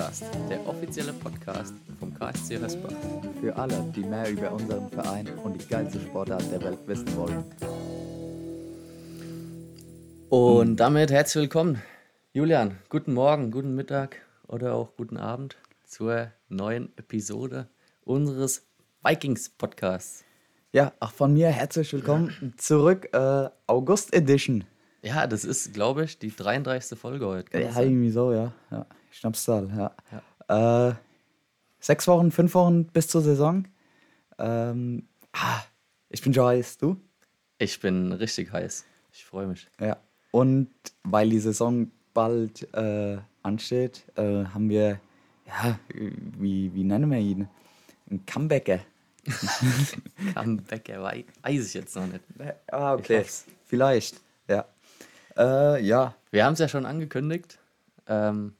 Podcast, der offizielle Podcast vom KSC Hösbach. Für alle, die mehr über unseren Verein und die geilste Sportart der Welt wissen wollen. Und damit herzlich willkommen, Julian. Guten Morgen, guten Mittag oder auch guten Abend zur neuen Episode unseres Vikings Podcasts. Ja, auch von mir herzlich willkommen zurück, äh, August Edition. Ja, das ist, glaube ich, die 33. Folge heute. Ja, irgendwie so, ja. ja. Schnapszahl, ja. Äh, sechs Wochen, fünf Wochen bis zur Saison. Ähm, ah, ich bin schon heiß, du? Ich bin richtig heiß. Ich freue mich. Ja. Und weil die Saison bald äh, ansteht, äh, haben wir, ja, wie, wie nennen wir ihn? Ein Comebacker. Comeback, wei- weiß ich jetzt noch nicht. Ah, hoff's. Vielleicht, ja. Äh, ja, Wir haben es ja schon angekündigt ähm,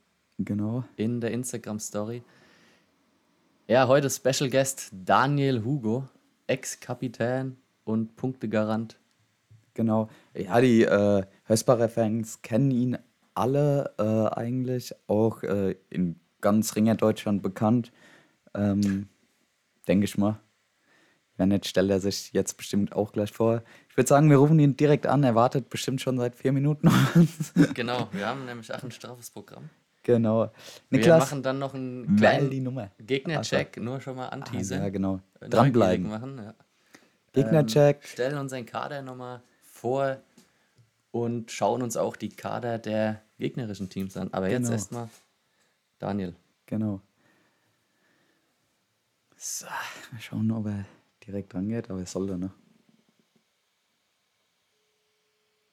genau. in der Instagram-Story. Ja, heute Special Guest Daniel Hugo, Ex-Kapitän und Punktegarant. Genau. Ja, die äh, Hösbacher Fans kennen ihn alle äh, eigentlich, auch äh, in ganz Ringer Deutschland bekannt. Ähm, Denke ich mal. Wenn nicht, stellt er sich jetzt bestimmt auch gleich vor. Ich würde sagen, wir rufen ihn direkt an. Er wartet bestimmt schon seit vier Minuten. Genau, wir haben nämlich auch ein straffes Programm. Genau. Wir Niklas, machen dann noch einen kleinen. Gegnercheck, nur schon mal Ah, anteasern. ja, genau. Dranbleiben. Machen, ja. Gegnercheck. Stellen unseren Kader nochmal vor und schauen uns auch die Kader der gegnerischen Teams an. Aber jetzt Genau. erstmal Daniel. Genau. So, mal schauen, ob er direkt rangeht, aber er sollte, ne?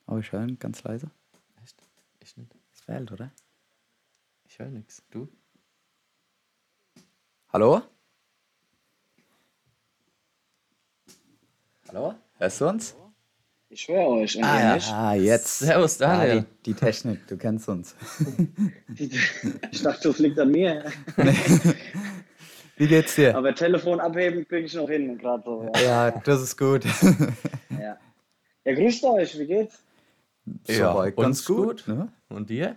Aber ich höre ihn ganz leise. Echt? Ich nicht. Es fehlt, oder? Ich höre nichts. Du? Hallo? Hallo? Hörst du uns? Ich höre euch. Ah, ja. ah jetzt. Servus, Daniel. Ah, die, die Technik, du kennst uns. Ich dachte, das liegt an mir. Wie geht's dir? Aber Telefon abheben kriege ich noch hin, gerade so. Ja. Ja, das ist gut. Ja. ja, grüßt euch, wie geht's? Soweit uns gut. Ne? Und dir?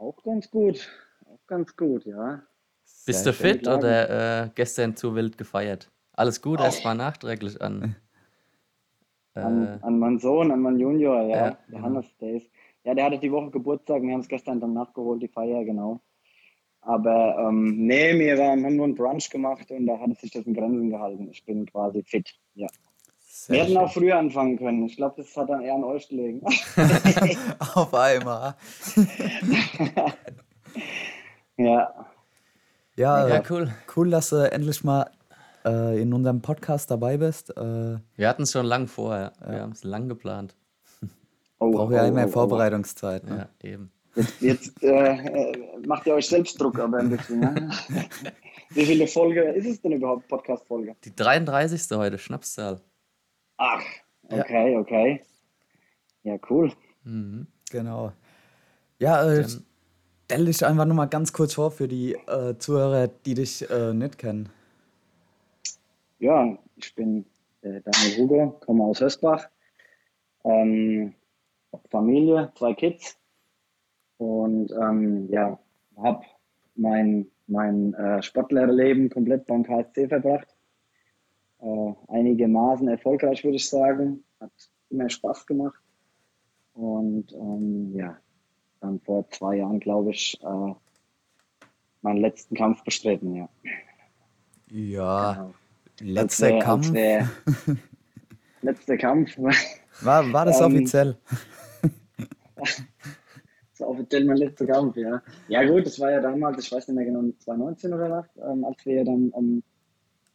Auch ganz gut. Auch ganz gut, ja. Bist Sehr du fit oder äh, gestern zu wild gefeiert? Alles gut, erstmal nachträglich an. An, Äh, an meinen Sohn, an meinen Junior, ja. Ja, der genau. Hannes, der ist. Ja, der hatte die Woche Geburtstag. Wir haben es gestern dann nachgeholt, die Feier, genau. Aber ähm, nee, wir haben nur einen Brunch gemacht und da hat es sich das in Grenzen gehalten. Ich bin quasi fit, ja. Sehr Wir hätten schön. auch früher anfangen können. Ich glaube, das hat dann eher an euch gelegen. Auf einmal. ja, Ja, ja, äh, cool. cool, dass du endlich mal äh, in unserem Podcast dabei bist. Äh, Wir hatten es schon lang vor, ja. Wir haben es lang geplant. Oh, Brauche ja oh, immer oh, oh. Vorbereitungszeit. Ne? Ja, eben. Jetzt, jetzt äh, äh, macht ihr euch selbst Druck aber ein bisschen. Ne? Wie viele Folge ist es denn überhaupt, Podcast-Folge? Die 33. heute, Schnapszahl. Ach, okay, okay. Ja, cool. Mhm. Genau. Ja, äh, Dann- stell dich einfach nochmal ganz kurz vor für die äh, Zuhörer, die dich äh, nicht kennen. Ja, ich bin äh, Daniel Hugo, komme aus Hösbach. Ähm, hab Familie, zwei Kids. Und ähm, ja, habe mein, mein äh, Sportlerleben komplett beim KSC verbracht. Äh, einigermaßen erfolgreich, würde ich sagen. Hat immer Spaß gemacht. Und ähm, ja, dann vor zwei Jahren, glaube ich, äh, meinen letzten Kampf bestritten, ja. Ja, Genau. letzter wär- Kampf. wär- letzter Kampf. War, war das Ähm, offiziell? Das war offiziell mein letzter Kampf, ja. Ja gut, das war ja damals, ich weiß nicht mehr genau, 2019 oder was, ähm, als wir dann ähm,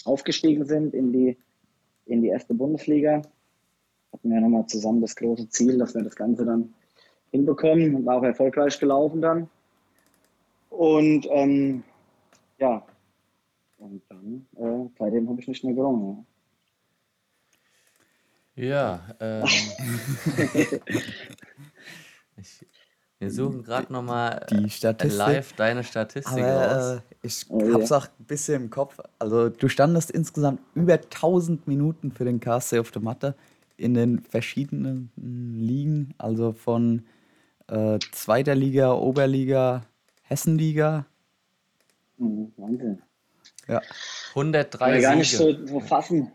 aufgestiegen sind in die, in die erste Bundesliga. hatten wir nochmal zusammen das große Ziel, dass wir das Ganze dann hinbekommen und war auch erfolgreich gelaufen dann. Und ähm, ja, und dann, äh, seitdem habe ich nicht mehr gerungen. Ja, ähm, ich, wir suchen gerade nochmal Die Statistik. live deine Statistik raus. Aber äh, ich Oh, hab's auch ein bisschen im Kopf. Also du standest insgesamt über 1000 Minuten für den KSC auf der Matte in den verschiedenen Ligen. Also von äh, zweiter Liga, Oberliga, Hessenliga. Mhm, Wahnsinn. Ja. 103 Kann ich gar nicht Siege. so, so fassen.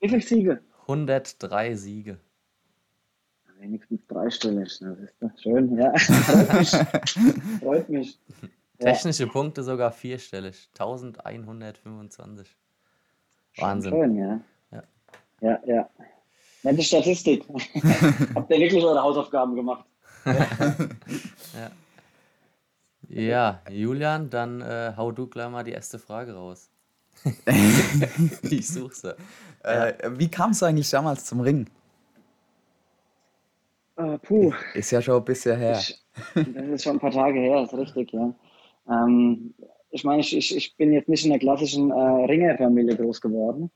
Wie viele Siege? 103 Siege. Wenigstens dreistellig. Das ist doch schön, ja. Freut mich. Freut mich. Ja. Technische Punkte sogar vierstellig. 1125. Wahnsinn. Schön, ja. Ja. Ja, ja. Nette Statistik. Habt ihr wirklich eure Hausaufgaben gemacht? Ja, Julian, dann äh, hau du gleich mal die erste Frage raus. ich suche sie. Äh, wie kamst du eigentlich damals zum Ring? Äh, puh, Ist ja schon ein bisschen her. ich, das ist schon ein paar Tage her, ist richtig, ja. Ähm, ich meine, ich, ich, ich bin jetzt nicht in der klassischen äh, Ringerfamilie groß geworden.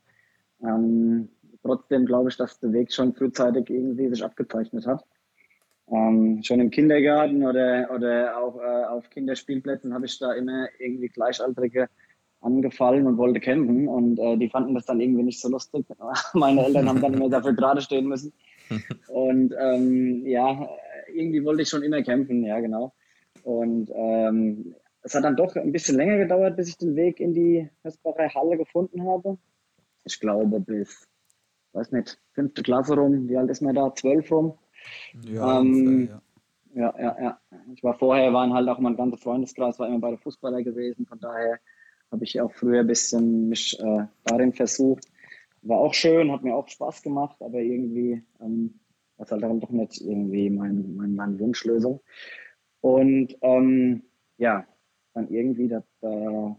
Ähm, trotzdem glaube ich, dass der Weg schon frühzeitig irgendwie sich abgezeichnet hat. Ähm, schon im Kindergarten oder, oder auch äh, auf Kinderspielplätzen habe ich da immer irgendwie Gleichaltrige angefallen und wollte kämpfen und äh, die fanden das dann irgendwie nicht so lustig. Meine Eltern haben dann immer dafür gerade stehen müssen. Und ähm, ja, irgendwie wollte ich schon immer kämpfen, ja genau. Und ähm, es hat dann doch ein bisschen länger gedauert, bis ich den Weg in die Hösbacher Halle gefunden habe. Ich glaube bis, weiß nicht, fünfte Klasse rum, wie alt ist man da? Zwölf rum. Ja, Ähm, ja. Ja, ja, ja. Ich war vorher, waren halt auch mein ganzer Freundeskreis, war immer bei der Fußballer gewesen. Von daher habe ich auch früher ein bisschen mich äh, darin versucht. War auch schön, hat mir auch Spaß gemacht, aber irgendwie ähm, war es halt dann doch nicht irgendwie mein, mein, meine Wunschlösung. Und ähm, ja, dann irgendwie das, äh,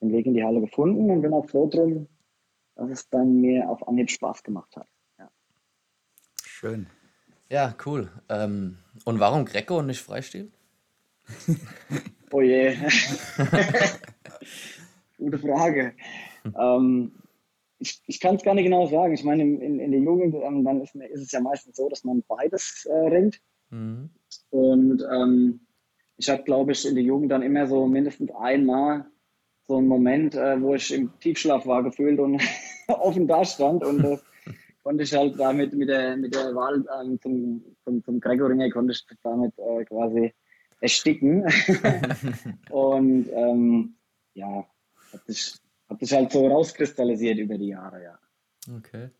den Weg in die Halle gefunden und bin auch froh drum, dass es dann mir auf Anhieb Spaß gemacht hat. Ja. Schön. Ja, cool. Ähm, und warum Greco und nicht Freistil? Oh je. Gute Frage. Ähm, ich ich kann es gar nicht genau sagen. Ich meine, in, in, der Jugend ähm, dann ist, ist es ja meistens so, dass man beides äh, ringt. Mhm. Und ähm, ich hatte, glaube ich, in der Jugend dann immer so mindestens einmal so einen Moment, äh, wo ich im Tiefschlaf war gefühlt und offen da stand. Und das konnte ich halt damit mit der, mit der Wahl ähm, zum, zum, zum Gregoringer, konnte ich damit äh, quasi ersticken. und ähm, ja, hat sich, hat sich halt so rauskristallisiert über die Jahre, ja. Okay.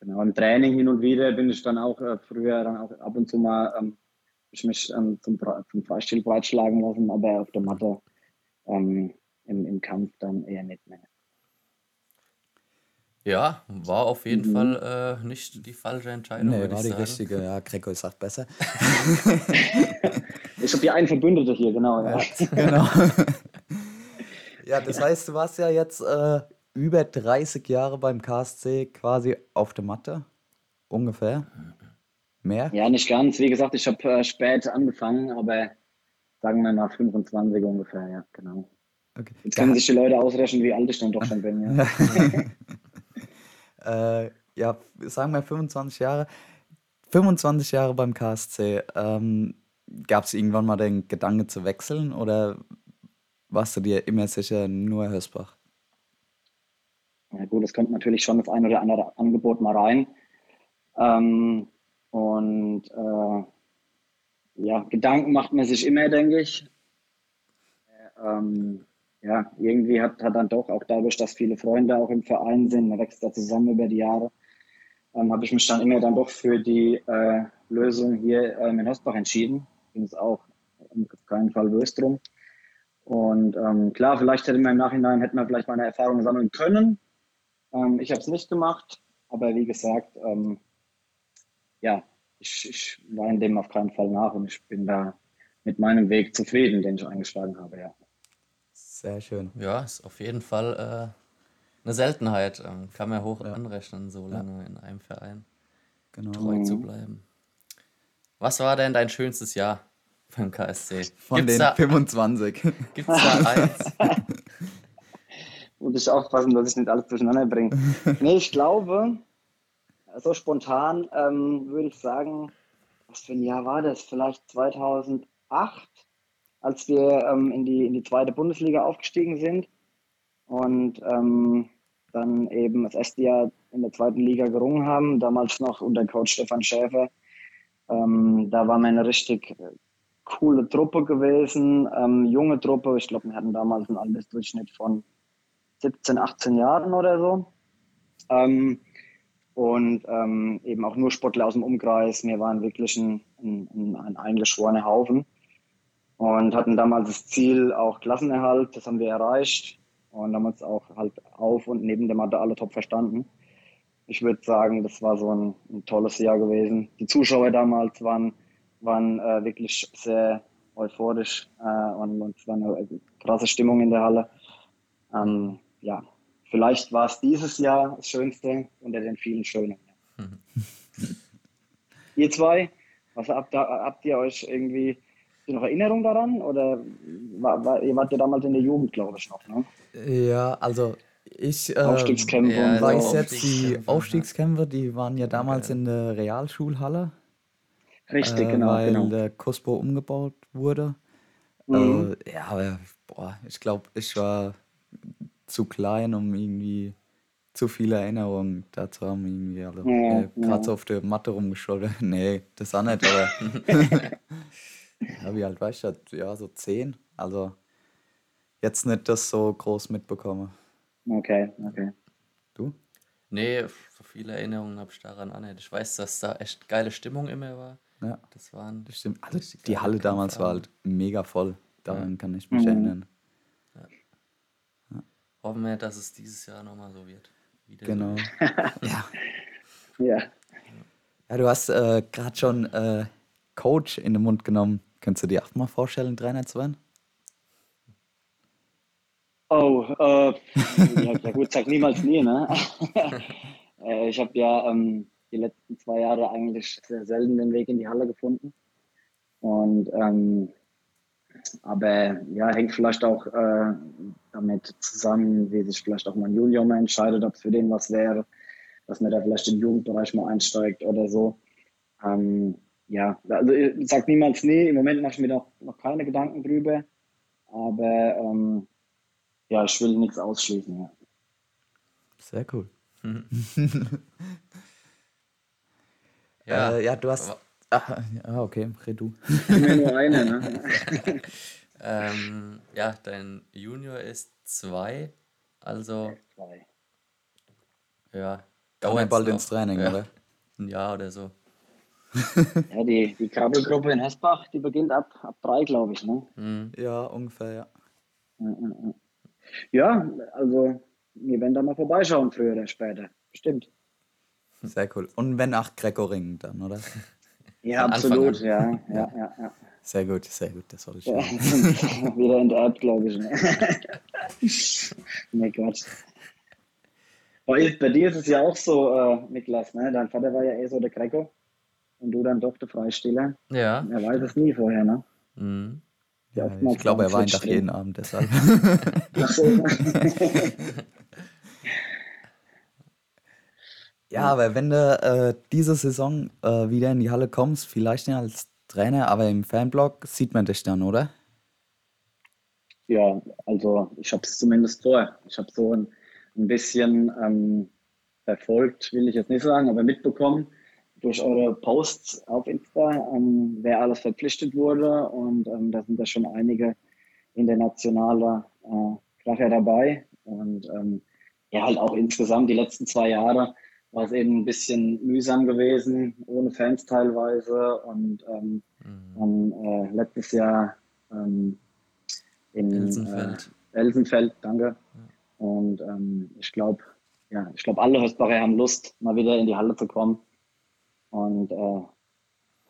Genau, im Training hin und wieder bin ich dann auch äh, früher dann auch ab und zu mal ähm, ich mich ähm, zum, zum Freistil breitschlagen lassen, aber auf der Matte ähm, im, im Kampf dann eher nicht mehr. Ja, war auf jeden Mhm. Fall äh, nicht die falsche Entscheidung. Nee, war die sagen. richtige. Ja, Greco sagt besser. Ich habe hier einen Verbündete hier, genau. Ja. genau. ja, das heißt, du warst ja jetzt äh, über 30 Jahre beim KSC quasi auf der Matte. Ungefähr. Mehr? ja, nicht ganz. Wie gesagt, ich habe äh, spät angefangen, aber sagen wir mal 25 ungefähr, ja, genau. Okay. Jetzt können sich die Leute ausrechnen, wie alt ich dann doch schon bin. Ja. äh, ja, sagen wir 25 Jahre. 25 Jahre beim KSC. Ähm, Gab es irgendwann mal den Gedanke zu wechseln oder warst du dir immer sicher nur Hösbach? Ja, gut, es kommt natürlich schon das ein oder andere Angebot mal rein. Ähm, und äh, ja, Gedanken macht man sich immer, denke ich. Äh, ähm, ja, irgendwie hat, hat dann doch, auch dadurch, dass viele Freunde auch im Verein sind, man wächst da zusammen über die Jahre, ähm, habe ich mich dann immer dann doch für die äh, Lösung hier ähm, in Hosbach entschieden. Ging es auch um keinen Fall böse drum. Und ähm, klar, vielleicht hätte man im Nachhinein, hätte man vielleicht meine Erfahrungen sammeln können. Ähm, ich habe es nicht gemacht, aber wie gesagt, ähm, ja, ich, ich war in dem auf keinen Fall nach und ich bin da mit meinem Weg zufrieden, den ich eingeschlagen habe, ja. Sehr schön. Ja, ist auf jeden Fall äh, eine Seltenheit. Ähm, kann man hoch anrechnen, so lange in einem Verein. Genau. treu zu bleiben. Was war denn dein schönstes Jahr beim KSC? Von Gibt's den da, 25. gibt's da eins? Muss ich aufpassen, dass ich nicht alles durcheinander bringe. nee, ich glaube, so spontan ähm, würde ich sagen, was für ein Jahr war das? Vielleicht 2008, als wir ähm, in, die, in die zweite Bundesliga aufgestiegen sind und ähm, dann eben das erste Jahr in der zweiten Liga gerungen haben, damals noch unter Coach Stefan Schäfer. Ähm, da war eine richtig äh, coole Truppe gewesen, ähm, junge Truppe. Ich glaube, wir hatten damals einen Altersdurchschnitt von 17, 18 Jahren oder so. Ähm, und ähm, eben auch nur Sportler aus dem Umkreis. Wir waren wirklich ein, ein, ein eingeschworener Haufen und hatten damals das Ziel auch Klassenerhalt. Das haben wir erreicht und uns auch halt auf und neben der Matte alle top verstanden. Ich würde sagen, das war so ein, ein tolles Jahr gewesen. Die Zuschauer damals waren, waren äh, wirklich sehr euphorisch äh, und, und es war eine krasse Stimmung in der Halle. Ähm, ja, vielleicht war es dieses Jahr das Schönste unter den vielen Schönen. ihr zwei, was habt, ihr- habt ihr euch irgendwie noch Erinnerung daran? Oder war, war, ihr wart ja damals in der Jugend, glaube ich, noch, ne? Ja, also ich äh, Aufstiegskämpfe ja, weiß jetzt, die Aufstiegskämpfe, Aufstiegskämpfer, die waren ja damals in der Realschulhalle, Richtig, äh, genau, weil genau. der Kospo umgebaut wurde. Mhm. Äh, ja, aber boah, ich glaube, ich war zu klein, um irgendwie zu viele Erinnerungen dazu haben, irgendwie alle. Ja, äh, Gerade ja. so auf der Matte rumgescholten. nee, das auch nicht, aber. ja, wie alt war ich da? Ja, so zehn. Also jetzt nicht das so groß mitbekommen. Okay, okay. Du? Nee, so viele Erinnerungen habe ich daran auch nicht. Ich weiß, dass da echt geile Stimmung immer war. Ja, Das waren das stimmt. Also die Halle damals war halt mega voll. Daran kann ich mich Mhm. erinnern. Hoffen wir, dass es dieses Jahr nochmal so wird. Wieder Genau. ja. Ja. Ja, du hast äh, gerade schon äh, Coach in den Mund genommen. Könntest du dir auch mal vorstellen, Trainer zu werden? Oh, äh, ja, ja gut, sag niemals nie, ne? äh, ich habe ja ähm, die letzten zwei Jahre eigentlich sehr selten den Weg in die Halle gefunden. Und ähm, aber ja, hängt vielleicht auch äh, damit zusammen, wie sich vielleicht auch mein Junior mal entscheidet, ob es für den was wäre, dass man da vielleicht im Jugendbereich mal einsteigt oder so. Ähm, ja, also ich sag niemals nie, im Moment mache ich mir noch, noch keine Gedanken drüber. Aber ähm, ja, ich will nichts ausschließen. Ja. Sehr cool. Ja, äh, ja du hast. Ah, ja, okay, red du. Nur eine, ne? ähm, ja, dein Junior ist zwei, also Zwei. ja, er dauert's bald ins Training, ja, oder? Ein Jahr oder so. Ja, die, die Krabbelgruppe in Hesbach, die beginnt ab, ab drei, glaube ich. Ne? Mhm. Ja, ungefähr, ja. Ja, ja, ja. Ja, also wir werden da mal vorbeischauen, früher oder später. Bestimmt. Sehr cool. Und wenn auch Greco-Ring dann, oder? Ja, Von absolut. Ja, ja, ja. ja. Sehr gut, sehr gut, das soll ich ja. Wieder in der App, glaube ich. Ne? nee, Quatsch. Bei, bei dir ist es ja auch so, äh, Niklas, ne? Dein Vater war ja eh so der Greco und du dann doch der Freistiller. Ja. Er weiß es nie vorher, ne? Mhm. Ja, ich glaube, er war ein weint doch Switch jeden. Abend deshalb. Ach so. Ja, aber wenn du äh, diese Saison äh, wieder in die Halle kommst, vielleicht nicht als Trainer, aber im Fanblog sieht man dich dann, oder? Ja, also ich habe es zumindest vor. Ich habe so ein, ein bisschen ähm, verfolgt, will ich jetzt nicht sagen, aber mitbekommen durch eure Posts auf Insta, ähm, wer alles verpflichtet wurde. Und ähm, da sind da schon einige internationale äh, Kracher dabei. Und ähm, ja, halt auch insgesamt die letzten zwei Jahre war es eben ein bisschen mühsam gewesen, ohne Fans teilweise. Und ähm, dann äh, letztes Jahr ähm, in Elsenfeld. Äh, Elsenfeld, danke. Und ähm, ich glaube, ja, ich glaube, alle Hösbacher haben Lust, mal wieder in die Halle zu kommen und äh,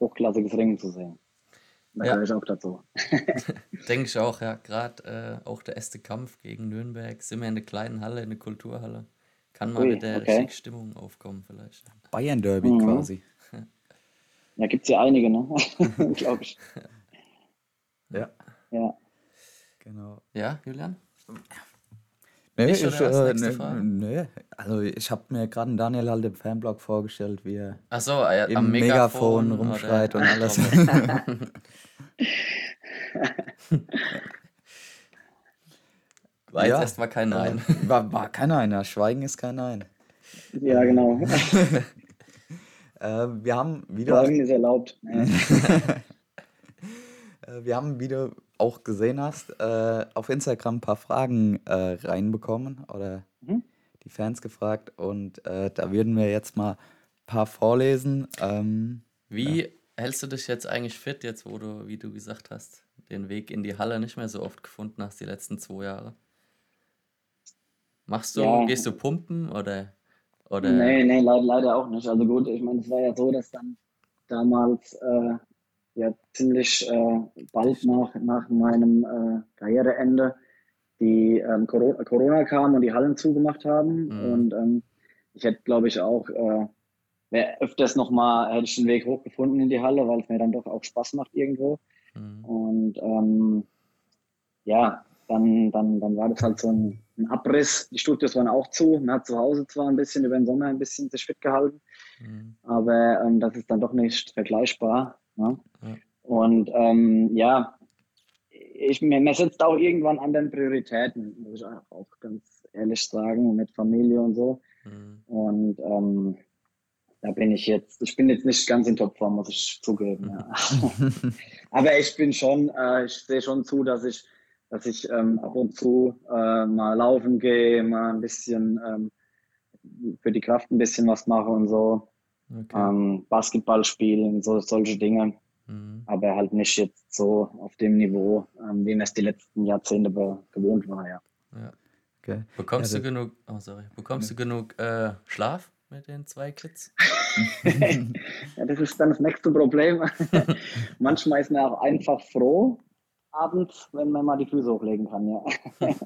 hochklassiges Ringen zu sehen. Da Ja. gehöre ich auch dazu. Denke ich auch, ja. Gerade äh, auch der erste Kampf gegen Nürnberg. Sind wir in der kleinen Halle, in der Kulturhalle. Kann mal Ui, wieder okay. richtig Stimmung aufkommen, vielleicht. Bayern Derby Mhm. quasi. Ja, gibt es ja einige, ne? Glaube ich. Ja, Ja. genau. Ja, Julian? Nee, Ich oder als nächste nee, Frage? nee. Also ich habe mir gerade einen Daniel halt im Fanblog vorgestellt, wie er Ach so, äh, im am Megafon, Megafon, rumschreit oder und alles. War jetzt Ja. erstmal kein Nein. Äh, War, war kein Einer. Schweigen ist kein Nein. ja, genau. Äh, wir haben wieder, Fragen ist erlaubt. Ja. äh, wir haben, wie du auch gesehen hast, äh, auf Instagram ein paar Fragen äh, reinbekommen oder Mhm. die Fans gefragt und äh, da würden wir jetzt mal ein paar vorlesen. Ähm, Wie hältst du dich jetzt eigentlich fit, jetzt wo du, wie du gesagt hast, den Weg in die Halle nicht mehr so oft gefunden hast, die letzten zwei Jahre? Machst du, Ja. gehst du pumpen oder, oder Nee, nee, leider, leider auch nicht. Also gut, ich meine, es war ja so, dass dann damals äh, ja ziemlich äh, bald nach, nach meinem äh, Karriereende die ähm, Corona, Corona kam und die Hallen zugemacht haben. Mhm. Und ähm, ich hätte, glaube ich, auch äh, wär öfters nochmal, hätte ich den Weg hochgefunden in die Halle, weil es mir dann doch auch Spaß macht irgendwo. Mhm. Und ähm, ja, dann, dann, dann war das halt so ein, ein Abriss. Die Studios waren auch zu. Man hat zu Hause zwar ein bisschen über den Sommer ein bisschen sich fit gehalten, Mhm. aber ähm, das ist dann doch nicht vergleichbar. Ne? Ja. Und ähm, ja, ich, mir, mir setzt auch irgendwann anderen Prioritäten, muss ich auch ganz ehrlich sagen, mit Familie und so. Mhm. Und ähm, da bin ich jetzt, ich bin jetzt nicht ganz in Topform, muss ich zugeben. Ja. Aber ich bin schon, äh, ich sehe schon zu, dass ich, dass ich ähm, ab und zu äh, mal laufen gehe, mal ein bisschen ähm, für die Kraft ein bisschen was mache und so. Okay. Ähm, Basketball spielen, so solche Dinge. Mhm. Aber halt nicht jetzt so auf dem Niveau, ähm, wie man es die letzten Jahrzehnte be- gewohnt war, ja. Ja. okay. Bekommst Ja, du genug, oh sorry, bekommst du genug äh, Schlaf mit den zwei Kids? Ja, das ist dann das nächste Problem. Manchmal ist man auch einfach froh abends, wenn man mal die Füße hochlegen kann, ja.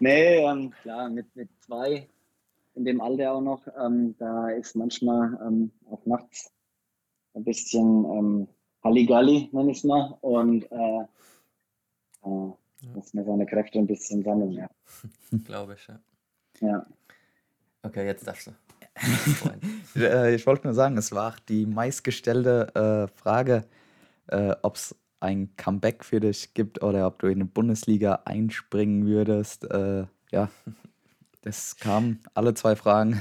Nee, ähm, klar, mit, mit zwei in dem Alter auch noch, ähm, da ist manchmal ähm, auch nachts ein bisschen ähm, Halligalli, nenne ich es mal, und äh, äh, muss man seine Kräfte ein bisschen sammeln, ja. Glaube ich, ja. ja. Okay, jetzt darfst du. Äh, ich wollte nur sagen, es war die meistgestellte äh, Frage, äh, ob es ein Comeback für dich gibt oder ob du in die Bundesliga einspringen würdest. Äh, ja, das kam, alle zwei Fragen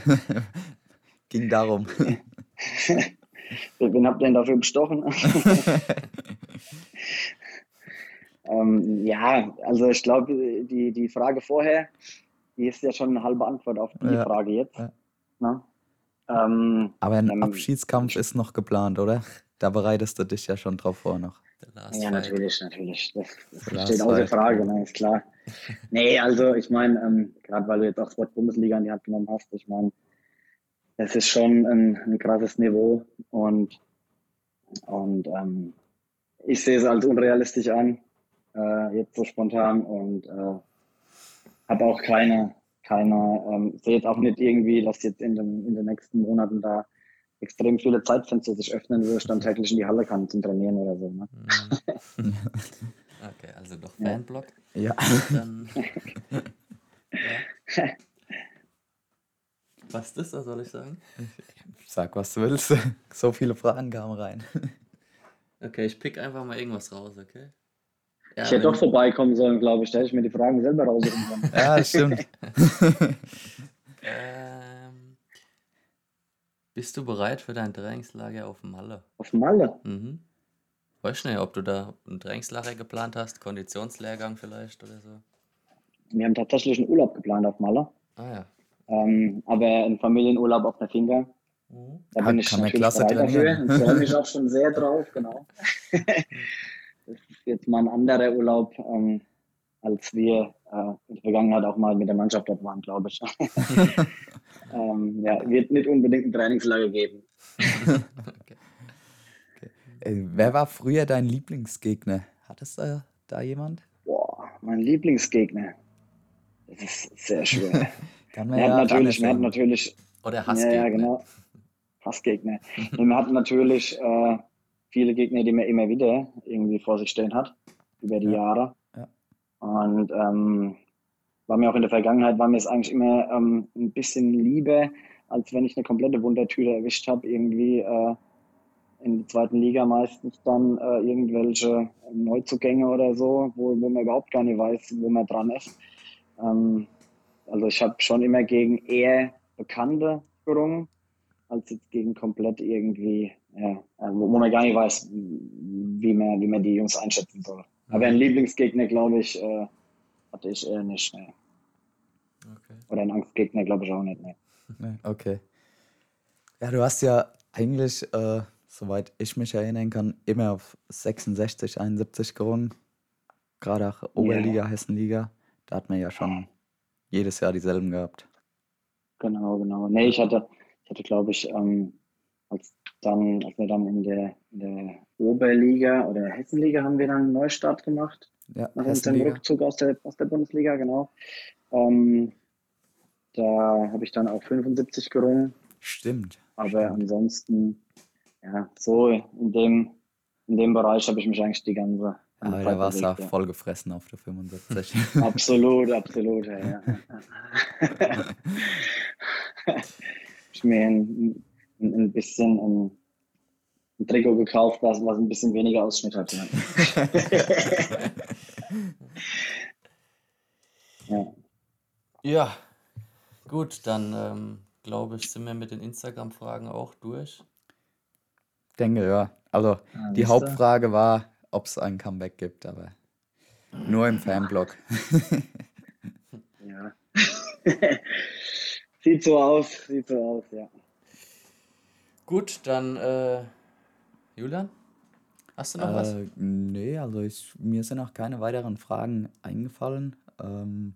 ging darum. Wen habt ihr denn dafür bestochen? ähm, ja, also ich glaube, die, die Frage vorher, die ist ja schon eine halbe Antwort auf die Ja, Frage jetzt. ja. Ne? Ähm, Aber ein Ähm, Abschiedskampf ist noch geplant, oder? Da bereitest du dich ja schon drauf vor noch. The last ja, fight. natürlich, natürlich. Das, das steht außer. Frage, ne, ist klar. nee, also ich meine, ähm, gerade weil du jetzt auch Sport Bundesliga in die Hand genommen hast, ich meine, das ist schon ein, ein krasses Niveau und, und ähm, ich sehe es als unrealistisch an, äh, jetzt so spontan und äh, habe auch keine, keine ähm, sehe jetzt auch nicht irgendwie, dass jetzt in den, in den nächsten Monaten da extrem viele Zeitfenster sich öffnen, wo ich dann täglich in die Halle kann zum Trainieren oder so. Ne? Mhm. Okay, also doch Ja. Fanblock. Ja. Dann. ja. Was ist das, da soll ich sagen? Sag, was du willst. So viele Fragen kamen rein. Okay, ich pick einfach mal irgendwas raus, okay? Ja, Ich hätte doch vorbeikommen sollen, glaube ich. Da hätte ich mir die Fragen selber raussuchen können. Ja, stimmt. Ähm, bist du bereit für dein Trainingslager auf Malle? Auf Malle. Mhm. Weiß nicht, ob du da ein Trainingslager geplant hast, Konditionslehrgang vielleicht oder so. Wir haben tatsächlich einen Urlaub geplant auf Malle. Ah ja. Ähm, aber einen Familienurlaub auf der. Mhm. Da bin ich natürlich klasse bereit dafür trainieren. und freue mich auch schon sehr drauf, genau. das ist jetzt mal ein anderer Urlaub, ähm, als wir in der Vergangenheit auch mal mit der Mannschaft dort waren, glaube ich. ähm, ja, wird nicht unbedingt ein Trainingslager geben. Äh, Wer war früher dein Lieblingsgegner? Hattest du da jemand? Boah, mein Lieblingsgegner. Das ist sehr schwer. Kann man Wir hatten ja gar natürlich, wir hatten sagen. natürlich Oder Ja, Husky. ja, genau. Hassgegner. Und man hat natürlich äh, viele Gegner, die man immer wieder irgendwie vor sich stehen hat, über die Ja. Jahre. Und ähm, war mir auch in der Vergangenheit, war mir es eigentlich immer ähm, ein bisschen lieber, als wenn ich eine komplette Wundertüte erwischt habe, irgendwie äh, in der zweiten Liga meistens dann äh, irgendwelche Neuzugänge oder so, wo, wo man überhaupt gar nicht weiß, wo man dran ist. Ähm, also ich habe schon immer gegen eher Bekannte gerungen, als jetzt gegen komplett irgendwie, ja, äh, wo, wo man gar nicht weiß, wie man, wie man die Jungs einschätzen soll. Aber einen Lieblingsgegner, glaube ich, äh, hatte ich eher nicht. Ne. Okay. Oder einen Angstgegner, glaube ich auch nicht. Ne. Nee, okay. Ja, du hast ja eigentlich, äh, soweit ich mich erinnern kann, immer auf 66, 71 gerungen. Gerade auch Oberliga, Hessenliga. Da hat man ja schon jedes Jahr dieselben gehabt. Genau, genau. Nee, ich hatte, ich hatte, glaube ich, ähm, als dann, als wir dann in der, in der Oberliga oder Hessenliga haben wir dann einen Neustart gemacht. Ja, nach unserem. Rückzug aus der, aus der Bundesliga, genau. Ähm, da habe ich dann auch 75 gerungen, Stimmt. aber ansonsten, ja, so in dem, in dem Bereich habe ich mich eigentlich die ganze Aber da warst du voll gefressen auf der 75. Absolut, absolut, ja. ja. ich mir ein, ein, ein bisschen ein, ein Trikot gekauft, was, was ein bisschen weniger Ausschnitt hat. Ja. ja. Ja, gut, dann ähm, glaube ich, sind wir mit den Instagram-Fragen auch durch. denke, ja. Also Ah, die. Hauptfrage war, ob es ein Comeback gibt, aber nur im Fanblog. ja. sieht so aus, sieht so aus, ja. Gut, dann äh, Julian, hast du noch was? Äh, nee, also ich, mir sind auch keine weiteren Fragen eingefallen. Ähm,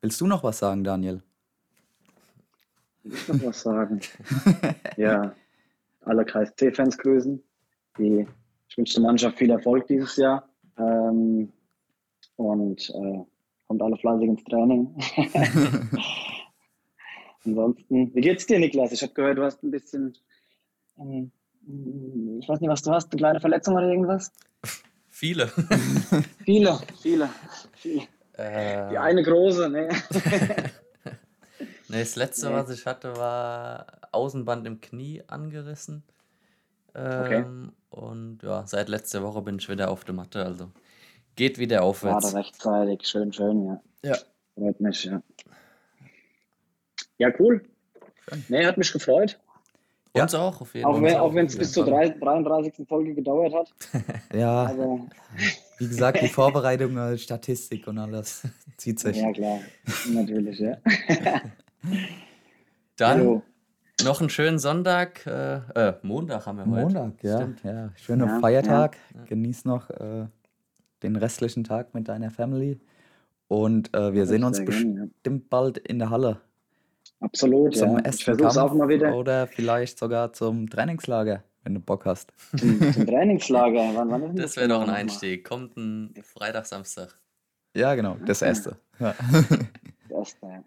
willst du noch was sagen, Daniel? Will ich noch was sagen? ja, alle KSC-Fans grüßen. Die, ich wünsche der Mannschaft viel Erfolg dieses Jahr. Ähm, und äh, kommt alle fleißig ins Training. Ansonsten, wie geht's dir, Niklas? Ich habe gehört, du hast ein bisschen, ähm, ich weiß nicht, was du hast, eine kleine Verletzung oder irgendwas? Viele. Viele, viele, viele. äh, Die eine große, ne? nee, das letzte, Nee. was ich hatte, war Außenband im Knie angerissen. Ähm, Und ja, seit letzter Woche bin ich wieder auf der Matte, also geht wieder Gerade aufwärts. rechtzeitig, schön, schön, ja. Ja. Freut mich, ja. Ja, cool. Nee, hat mich gefreut. Uns auch, auf jeden Fall. wenn auch wenn es bis zur drei- 33. Folge gedauert hat. Ja, Aber wie gesagt, die Vorbereitung, äh, Statistik und alles zieht sich. ja, klar. Natürlich, ja. Dann Jo. noch einen schönen Sonntag. Äh, äh, Montag haben wir heute. Montag, ja. Stimmt. ja. Schöner Ja, Feiertag. Genieß noch äh, den restlichen Tag mit deiner Family. Und äh, wir sehen uns ja. bestimmt bald in der Halle. Absolut, Zum ja. Versuch's auch mal wieder oder vielleicht sogar zum Trainingslager, wenn du Bock hast. zum, zum Trainingslager. Wann, wann Das wäre doch ein? Einstieg. Kommt ein Freitag, Samstag. Ja, genau, das erste. Ja. Das erste, ja.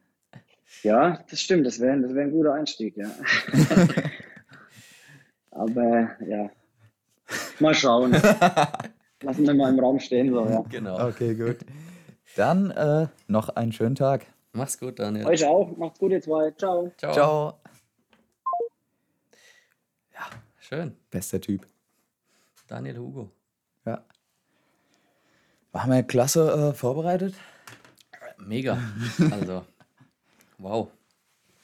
Ja, das stimmt. Das wäre das wär ein guter Einstieg, ja. Aber ja. Mal schauen. Lassen wir mal im Raum stehen, so, ja. Genau. Okay, gut. Dann äh, noch einen schönen Tag. Mach's gut, Daniel. Euch auch. Macht's gut, ihr zwei. Ciao. Ciao. Ciao. Schön. Bester Typ. Daniel Hugo. Ja. Haben wir klasse äh, vorbereitet? Mega. Also, wow.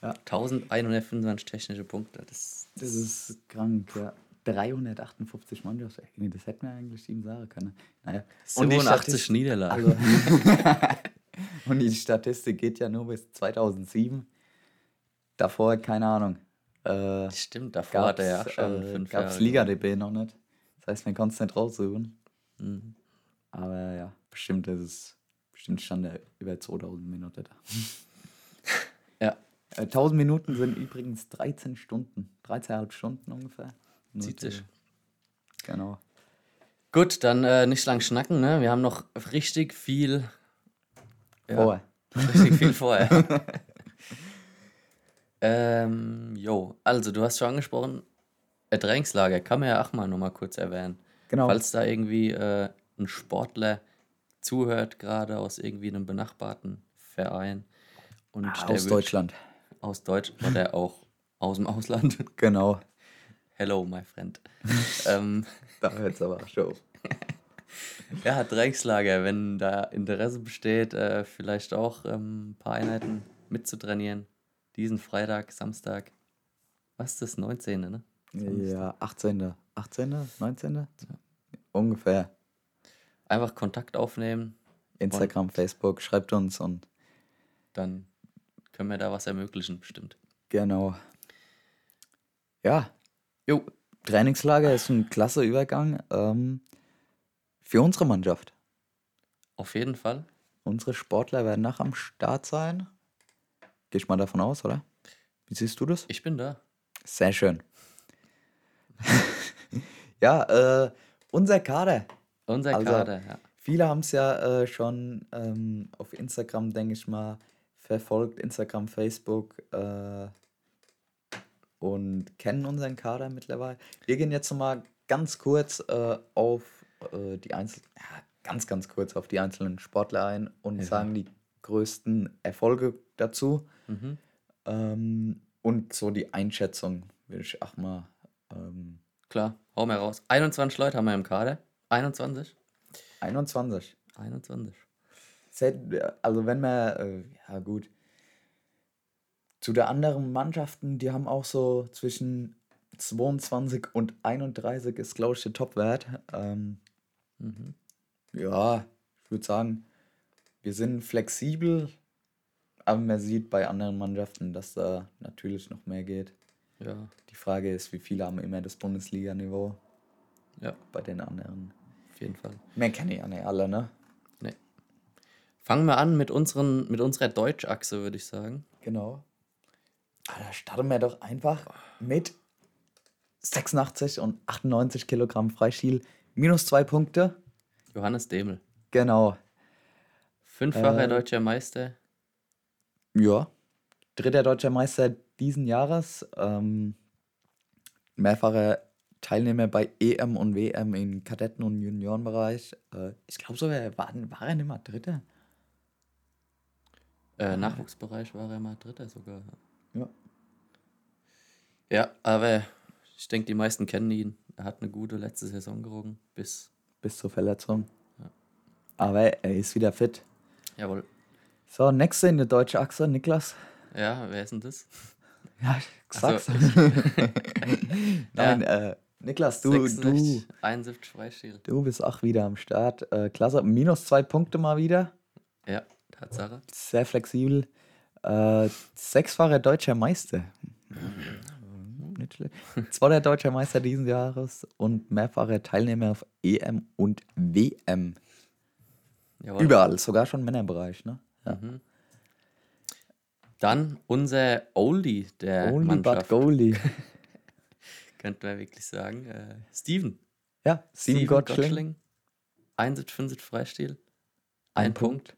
Ja. 1125 technische Punkte. Das, Das ist krank, ja. 358 Mannschaftsspiele, das hätten wir eigentlich ihm sagen können. Naja. Und die 87 Statistik- Niederlagen. Also, und die Statistik geht ja nur bis 2007. Davor, keine Ahnung. Äh, Stimmt, davor hat er ja schon äh, fünf gab's Jahre. Liga-DB noch nicht. Das heißt, man konnte es nicht raussuchen. Mhm. Aber ja, bestimmt ist es, bestimmt stand er über 2000 Minuten da. Ja, Äh, 1000 Minuten sind übrigens 13 Stunden, 13,5 Stunden ungefähr. Zieht sich. Genau. gut, dann äh, nicht lang schnacken. Ne? Wir haben noch richtig viel, ja, Vorher. richtig viel vorher. Ähm, jo, also du hast schon angesprochen, ein Trainingslager kann man ja auch mal nochmal kurz erwähnen. Genau. Falls da irgendwie äh, ein Sportler zuhört, gerade aus irgendwie einem benachbarten Verein. Und Ah, aus Deutschland. Aus Deutsch oder auch aus dem Ausland. Genau. Hello, my friend. ähm, Da hört es aber schon. ja, Trainingslager, wenn da Interesse besteht, äh, vielleicht auch ähm, ein paar Einheiten mitzutrainieren. Diesen Freitag, Samstag. Was ist das? 19. Ne? Ja, 18. 18. 19. Ungefähr. Einfach Kontakt aufnehmen, Instagram, Facebook, schreibt uns und dann können wir da was ermöglichen, bestimmt. genau. Ja, Jo, Trainingslager ist ein klasse Übergang ähm, für unsere Mannschaft. auf jeden Fall. Unsere Sportler werden nach am Start sein. Gehe ich mal davon aus, oder? Wie siehst du das? Ich bin da. Sehr schön. ja, äh, unser Kader. Unser Also- Kader, ja. Viele haben es ja äh, schon ähm, auf Instagram, denke ich mal, verfolgt. Instagram, Facebook äh, und kennen unseren Kader mittlerweile. Wir gehen jetzt nochmal ganz kurz äh, auf äh, die einzelnen, ja, ganz, ganz kurz auf die einzelnen Sportler ein und sagen die größten Erfolge dazu. Mhm. Ähm, und so die Einschätzung, würde ich auch mal. Ähm, Klar, hau mal raus. 21 Leute haben wir im Kader. 21? 21. 21. Seit- Also wenn man, äh, ja gut, zu der anderen Mannschaften, die haben auch so zwischen 22 und 31 ist, glaube ich, der Topwert. Ähm, Mhm. ja, ich würde sagen, wir sind flexibel, aber man sieht bei anderen Mannschaften, dass da natürlich noch mehr geht. Ja, Die Frage ist, wie viele haben immer das Bundesliga-Niveau ja, bei den anderen? auf jeden Fall. Man kennt ja nicht alle, ne? Nee. Fangen wir an mit, unseren, mit unserer Deutschachse, würde ich sagen. Genau. Ah, da starten wir doch einfach mit 86 und 98 Kilogramm Freistil. Minus zwei Punkte. Johannes Demel. Genau. Fünffacher Äh, deutscher Meister. Ja. Dritter deutscher Meister diesen Jahres. Ähm, mehrfacher Teilnehmer bei EM und WM im Kadetten- und Juniorenbereich. Äh, ich glaube sogar, war, war er nicht mal Dritter? Äh, Nachwuchsbereich war er mal Dritter sogar. Ja. Ja, aber ich denke, die meisten kennen ihn. Er hat eine gute letzte Saison gerungen. Bis, Bis zur Verletzung. Aber er ist wieder fit. jawohl. So, nächste in der deutschen Achse, Niklas. Ja, wer ist denn das? Ja, ich sag's. so. Nein, äh, Niklas, du, du, 66, 71 Freistil. du bist auch wieder am Start. Äh, klasse, minus zwei Punkte mal wieder. Ja, Tatsache. Sehr flexibel. Äh, sechsfacher deutscher Meister. Schlecht. Zweiter deutscher Meister dieses Jahres und mehrfacher Teilnehmer auf EM und WM. Jawohl. Überall, sogar schon im Männerbereich. Ne? Ja. Mhm. Dann unser Oldie der but Mannschaft, goalie. könnte man wirklich sagen. Äh, Steven. Ja, Steven Gottschling. Gottschling. 71 Freistil. Ein Ein Punkt.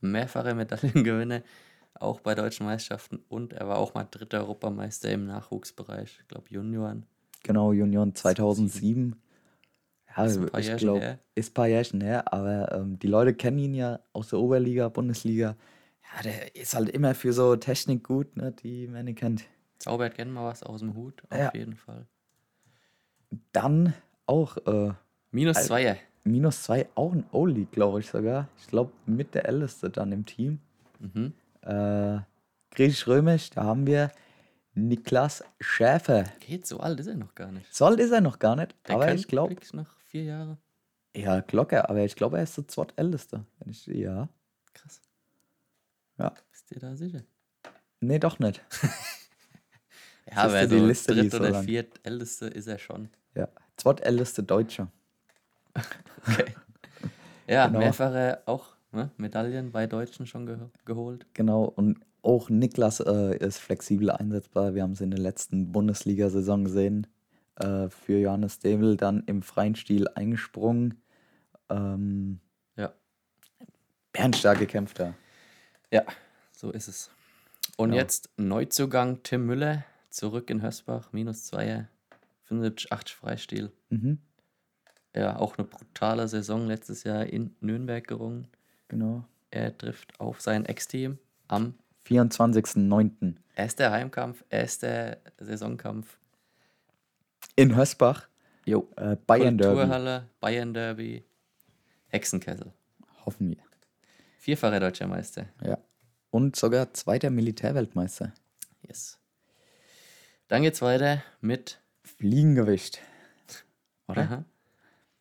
Mehrfacher Medaillengewinner, auch bei deutschen Meisterschaften. Und er war auch mal dritter Europameister im Nachwuchsbereich. Ich glaube, Junioren. Genau, Union 2007. Ja, Ist ich glaube, ist ein paar Jährchen her, aber ähm, die Leute kennen ihn ja aus der Oberliga, Bundesliga. Ja, der ist halt immer für so Technik gut, ne, die man nicht kennt. Zaubert gerne mal was aus dem Hut, auf Ja. jeden Fall. Dann auch äh, Minus Al- Zweier. minus zwei, auch ein O-League, glaube ich sogar. Ich glaube, mit der älteste dann im Team. Mhm. Äh, Griechisch-Römisch, da haben wir Niklas Schäfer. Geht, so alt ist er noch gar nicht. Soll ist er noch gar nicht, Der aber kann ich glaube, noch vier Jahre. ja, Glocke, aber ich glaube, er ist der zweitälteste. Wenn ich, ja, Krass. ja. Bist du da sicher? Nee, doch nicht. Ja, aber du, die so Liste, dritt so oder lang. viertälteste ist er schon. Ja, zweitälteste Deutsche. Okay. Ja, Genau. mehrfache auch ne, Medaillen bei Deutschen schon ge geholt. Genau, und auch Niklas äh, ist flexibel einsetzbar. Wir haben es in der letzten Bundesliga-Saison gesehen. Äh, für Johannes Demel dann im freien Stil eingesprungen. Ähm, Ja. Bernstark gekämpft da. Ja, so ist es. Und Ja. jetzt Neuzugang Tim Müller, zurück in Hösbach, minus 2, 75, 80 Freistil. Mhm. Ja, auch eine brutale Saison letztes Jahr in Nürnberg gerungen. Genau. Er trifft auf sein Ex-Team am 24.09. erster Heimkampf, erster Saisonkampf. in Hösbach. Jo. Äh, Bayern Derby. Kulturhalle, Bayern Derby, Hexenkessel. Hoffen wir. Vierfacher deutscher Meister. Ja. Und sogar zweiter Militärweltmeister. Yes. Dann geht's weiter mit, Fliegengewicht. oder?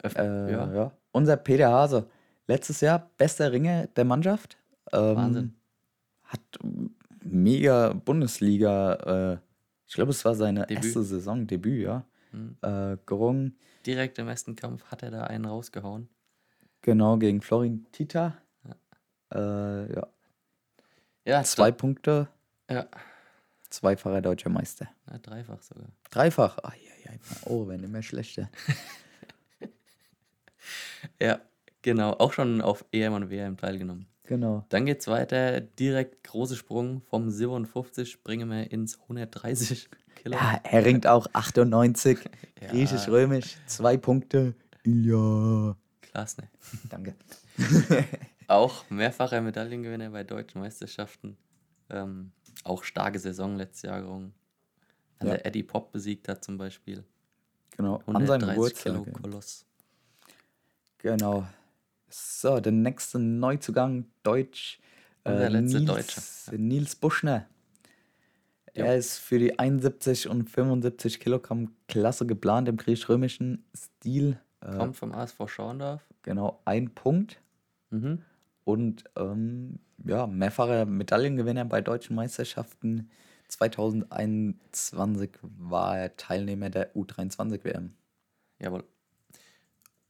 Öff- Äh, ja. ja. Unser Peter Hase. Letztes Jahr bester Ringer der Mannschaft. Ähm, Wahnsinn. Hat mega Bundesliga, äh, ich glaube, es war seine Debüt. erste Saison, Debüt, ja. Mhm. Äh, gerungen. Direkt im ersten Kampf hat er da einen rausgehauen. Genau, gegen Florin Tita. Äh, ja. Ja, Zwei Punkte, Ja, zweifacher deutscher Meister. na, dreifach sogar. Dreifach. Ai, ai, ai. Oh, wenn immer schlechter. Ja, genau. Auch schon auf EM und WM teilgenommen. Genau. Dann geht's weiter. Direkt großer Sprung vom 57 springen wir ins 130 Kilo. Ja, er ringt auch 98. Ja. Griechisch-Römisch. Zwei Punkte. Ja. Klasse. Ne? Danke. Auch mehrfacher Medaillengewinner bei deutschen Meisterschaften. Ähm, auch starke Saison letztes Jahr gerungen. Als Ja. er Eddie Pop besiegt hat zum Beispiel. Genau. An seinem 130 Kilo Geburtstag. Koloss. Genau. So, der nächste Neuzugang, Deutsch. Unser letzter Nils, Deutscher, Nils Buschner. Jo. Er ist für die 71 und 75 Kilogramm Klasse geplant im griechisch-römischen Stil. Äh, Kommt vom ASV Schorndorf. genau, ein Punkt. Mhm. Und ähm, ja, mehrfacher Medaillengewinner bei deutschen Meisterschaften. 2021 war er Teilnehmer der U23-WM. Jawohl.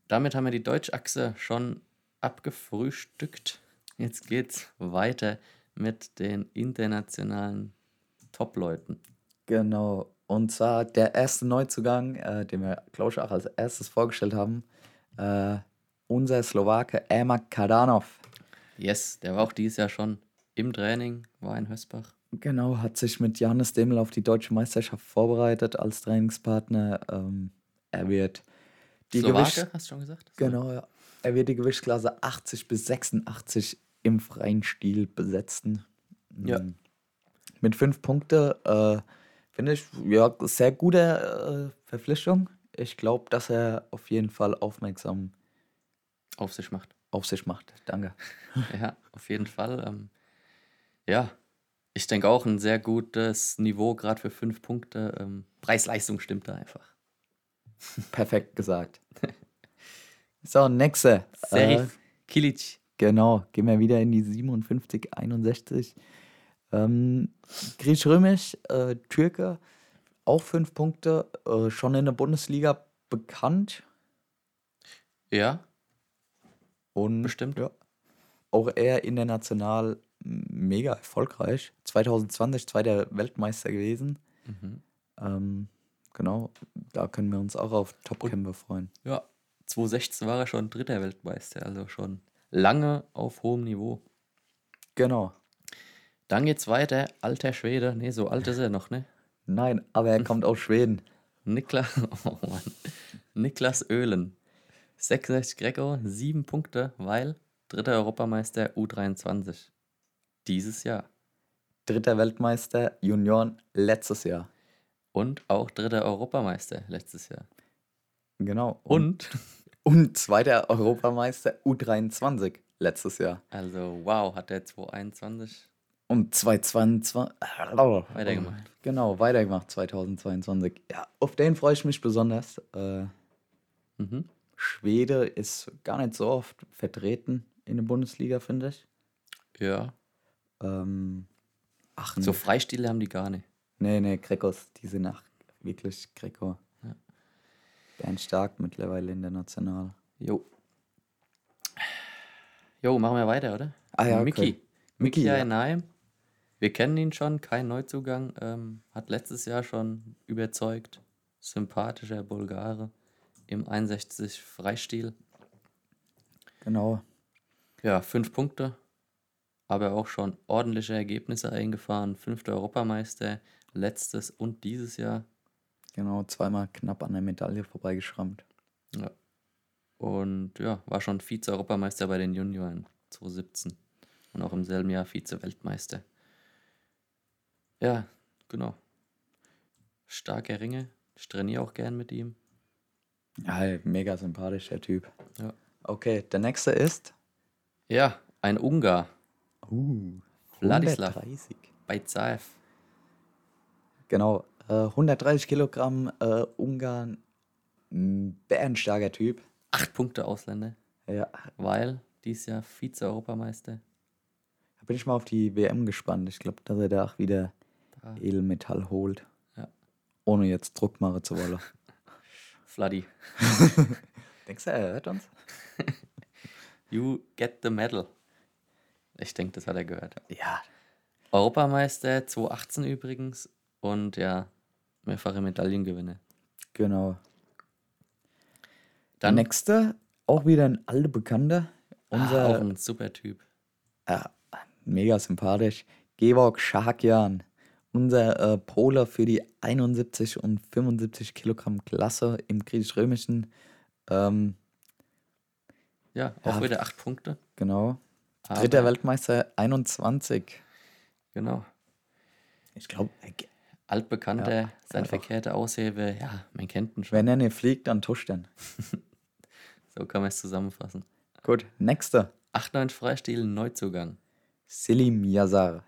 Damit haben wir die Deutschachse schon abgefrühstückt. Jetzt geht's weiter mit den internationalen Top-Leuten. Genau. Und zwar der erste Neuzugang, äh, den wir, glaube ich, auch als erstes vorgestellt haben. Äh, unser Slowake Emma Kadanov. Yes, der war auch dieses Jahr schon im Training, war in Hösbach. Genau, hat sich mit Johannes Demel auf die deutsche Meisterschaft vorbereitet als Trainingspartner. Ähm, er wird die Slowake, Gewichts- hast du schon gesagt? Genau, ja. Er wird die Gewichtsklasse 80 bis 86 im freien Stil besetzen. Ja. Mm. Mit fünf Punkte äh, finde ich, ja, sehr gute äh, Verpflichtung. Ich glaube, dass er auf jeden Fall aufmerksam Auf sich macht. auf sich macht. Danke. Ja, auf jeden Fall. Ähm, ja, ich denke auch ein sehr gutes Niveau, gerade für fünf Punkte. Ähm, Preis-Leistung stimmt da einfach. Perfekt gesagt. So, nächste. Äh, Serif Kilic. Genau, gehen wir wieder in die 57, 61. Ähm, Griechisch-Römisch, äh, Türke, auch fünf Punkte, äh, schon in der Bundesliga bekannt. Ja, Und Bestimmt. Ja, auch er international mega erfolgreich. 2020 zweiter Weltmeister gewesen. Mhm. Ähm, genau, da können wir uns auch auf Topkämpfe freuen. ja. 2016 war er schon dritter Weltmeister, also schon lange auf hohem Niveau. Genau. Dann geht's weiter. Alter Schwede. Nee, so alt ist er noch, ne? Nein, aber er kommt aus Schweden. Niklas, oh Mann. Niklas Öhlen. 66 Greco, 7 Punkte, weil dritter Europameister U23. Dieses Jahr. Dritter Weltmeister Junioren letztes Jahr. Und auch dritter Europameister letztes Jahr. Genau. Und, Und zweiter Europameister U23 letztes Jahr. also wow, hat der 221 Und 2022. weitergemacht. Genau, weitergemacht 2022. Ja, auf den freue ich mich besonders. Äh, Mhm. Schwede ist gar nicht so oft vertreten in der Bundesliga, finde ich. Ja, Ähm, ach, so Freistile haben die gar nicht. nee, nee, Grekos, die sind auch wirklich Greco. Bernd Stark mittlerweile in der National. Jo. Jo, machen wir weiter, oder? Ah ja, okay. Miki. Miki, Miki ja. Jainaim. Wir kennen ihn schon, kein Neuzugang. Ähm, hat letztes Jahr schon überzeugt. Sympathischer Bulgare im 61 Freistil. Genau. Ja, fünf Punkte. aber auch schon ordentliche Ergebnisse eingefahren. Fünfter Europameister, letztes und dieses Jahr. Genau, zweimal knapp an der Medaille vorbeigeschrammt. Ja. Und ja, war schon Vize-Europameister bei den Junioren 2017 und auch im selben Jahr Vize-Weltmeister. Ja, genau. Starke Ringe. Ich trainiere auch gern mit ihm. Ja, mega sympathisch, der Typ. Ja. Okay, der nächste ist. Ja, ein Ungar, Uh, Wladislav 130. bei Zaev. Genau, äh, 130 Kilogramm, äh, Ungarn, ein bärenstarker Typ. Acht Punkte Ausländer, Ja, weil dies Jahr Vize-Europameister. da bin ich mal auf die WM gespannt. Ich glaube, dass er da auch wieder Da. Edelmetall holt. Ja. Ohne jetzt Druck machen zu wollen. Fladdy, Denkst du, er hört uns? you get the medal. Ich denke, das hat er gehört. Ja. Europameister 2018 übrigens und ja, mehrfache Medaillengewinner. Genau. Der Dann nächste, auch wieder ein alter Bekannter. unser, auch ein super Typ. ja, mega sympathisch. Georg Schakjan. Unser äh, Poler für die 71 und 75 Kilogramm Klasse im griechisch-römischen. Ähm, Ja, auch Ja. wieder acht Punkte. genau. Dritter Weltmeister 21. Genau. Ich glaube, Altbekannter, Ja, sein einfach. verkehrter Aushebe, ja, man kennt ihn schon. wenn er nicht fliegt, dann tuscht er. So kann man es zusammenfassen. Gut, nächster. 8-9 Freistil, Neuzugang. Selim Yazar.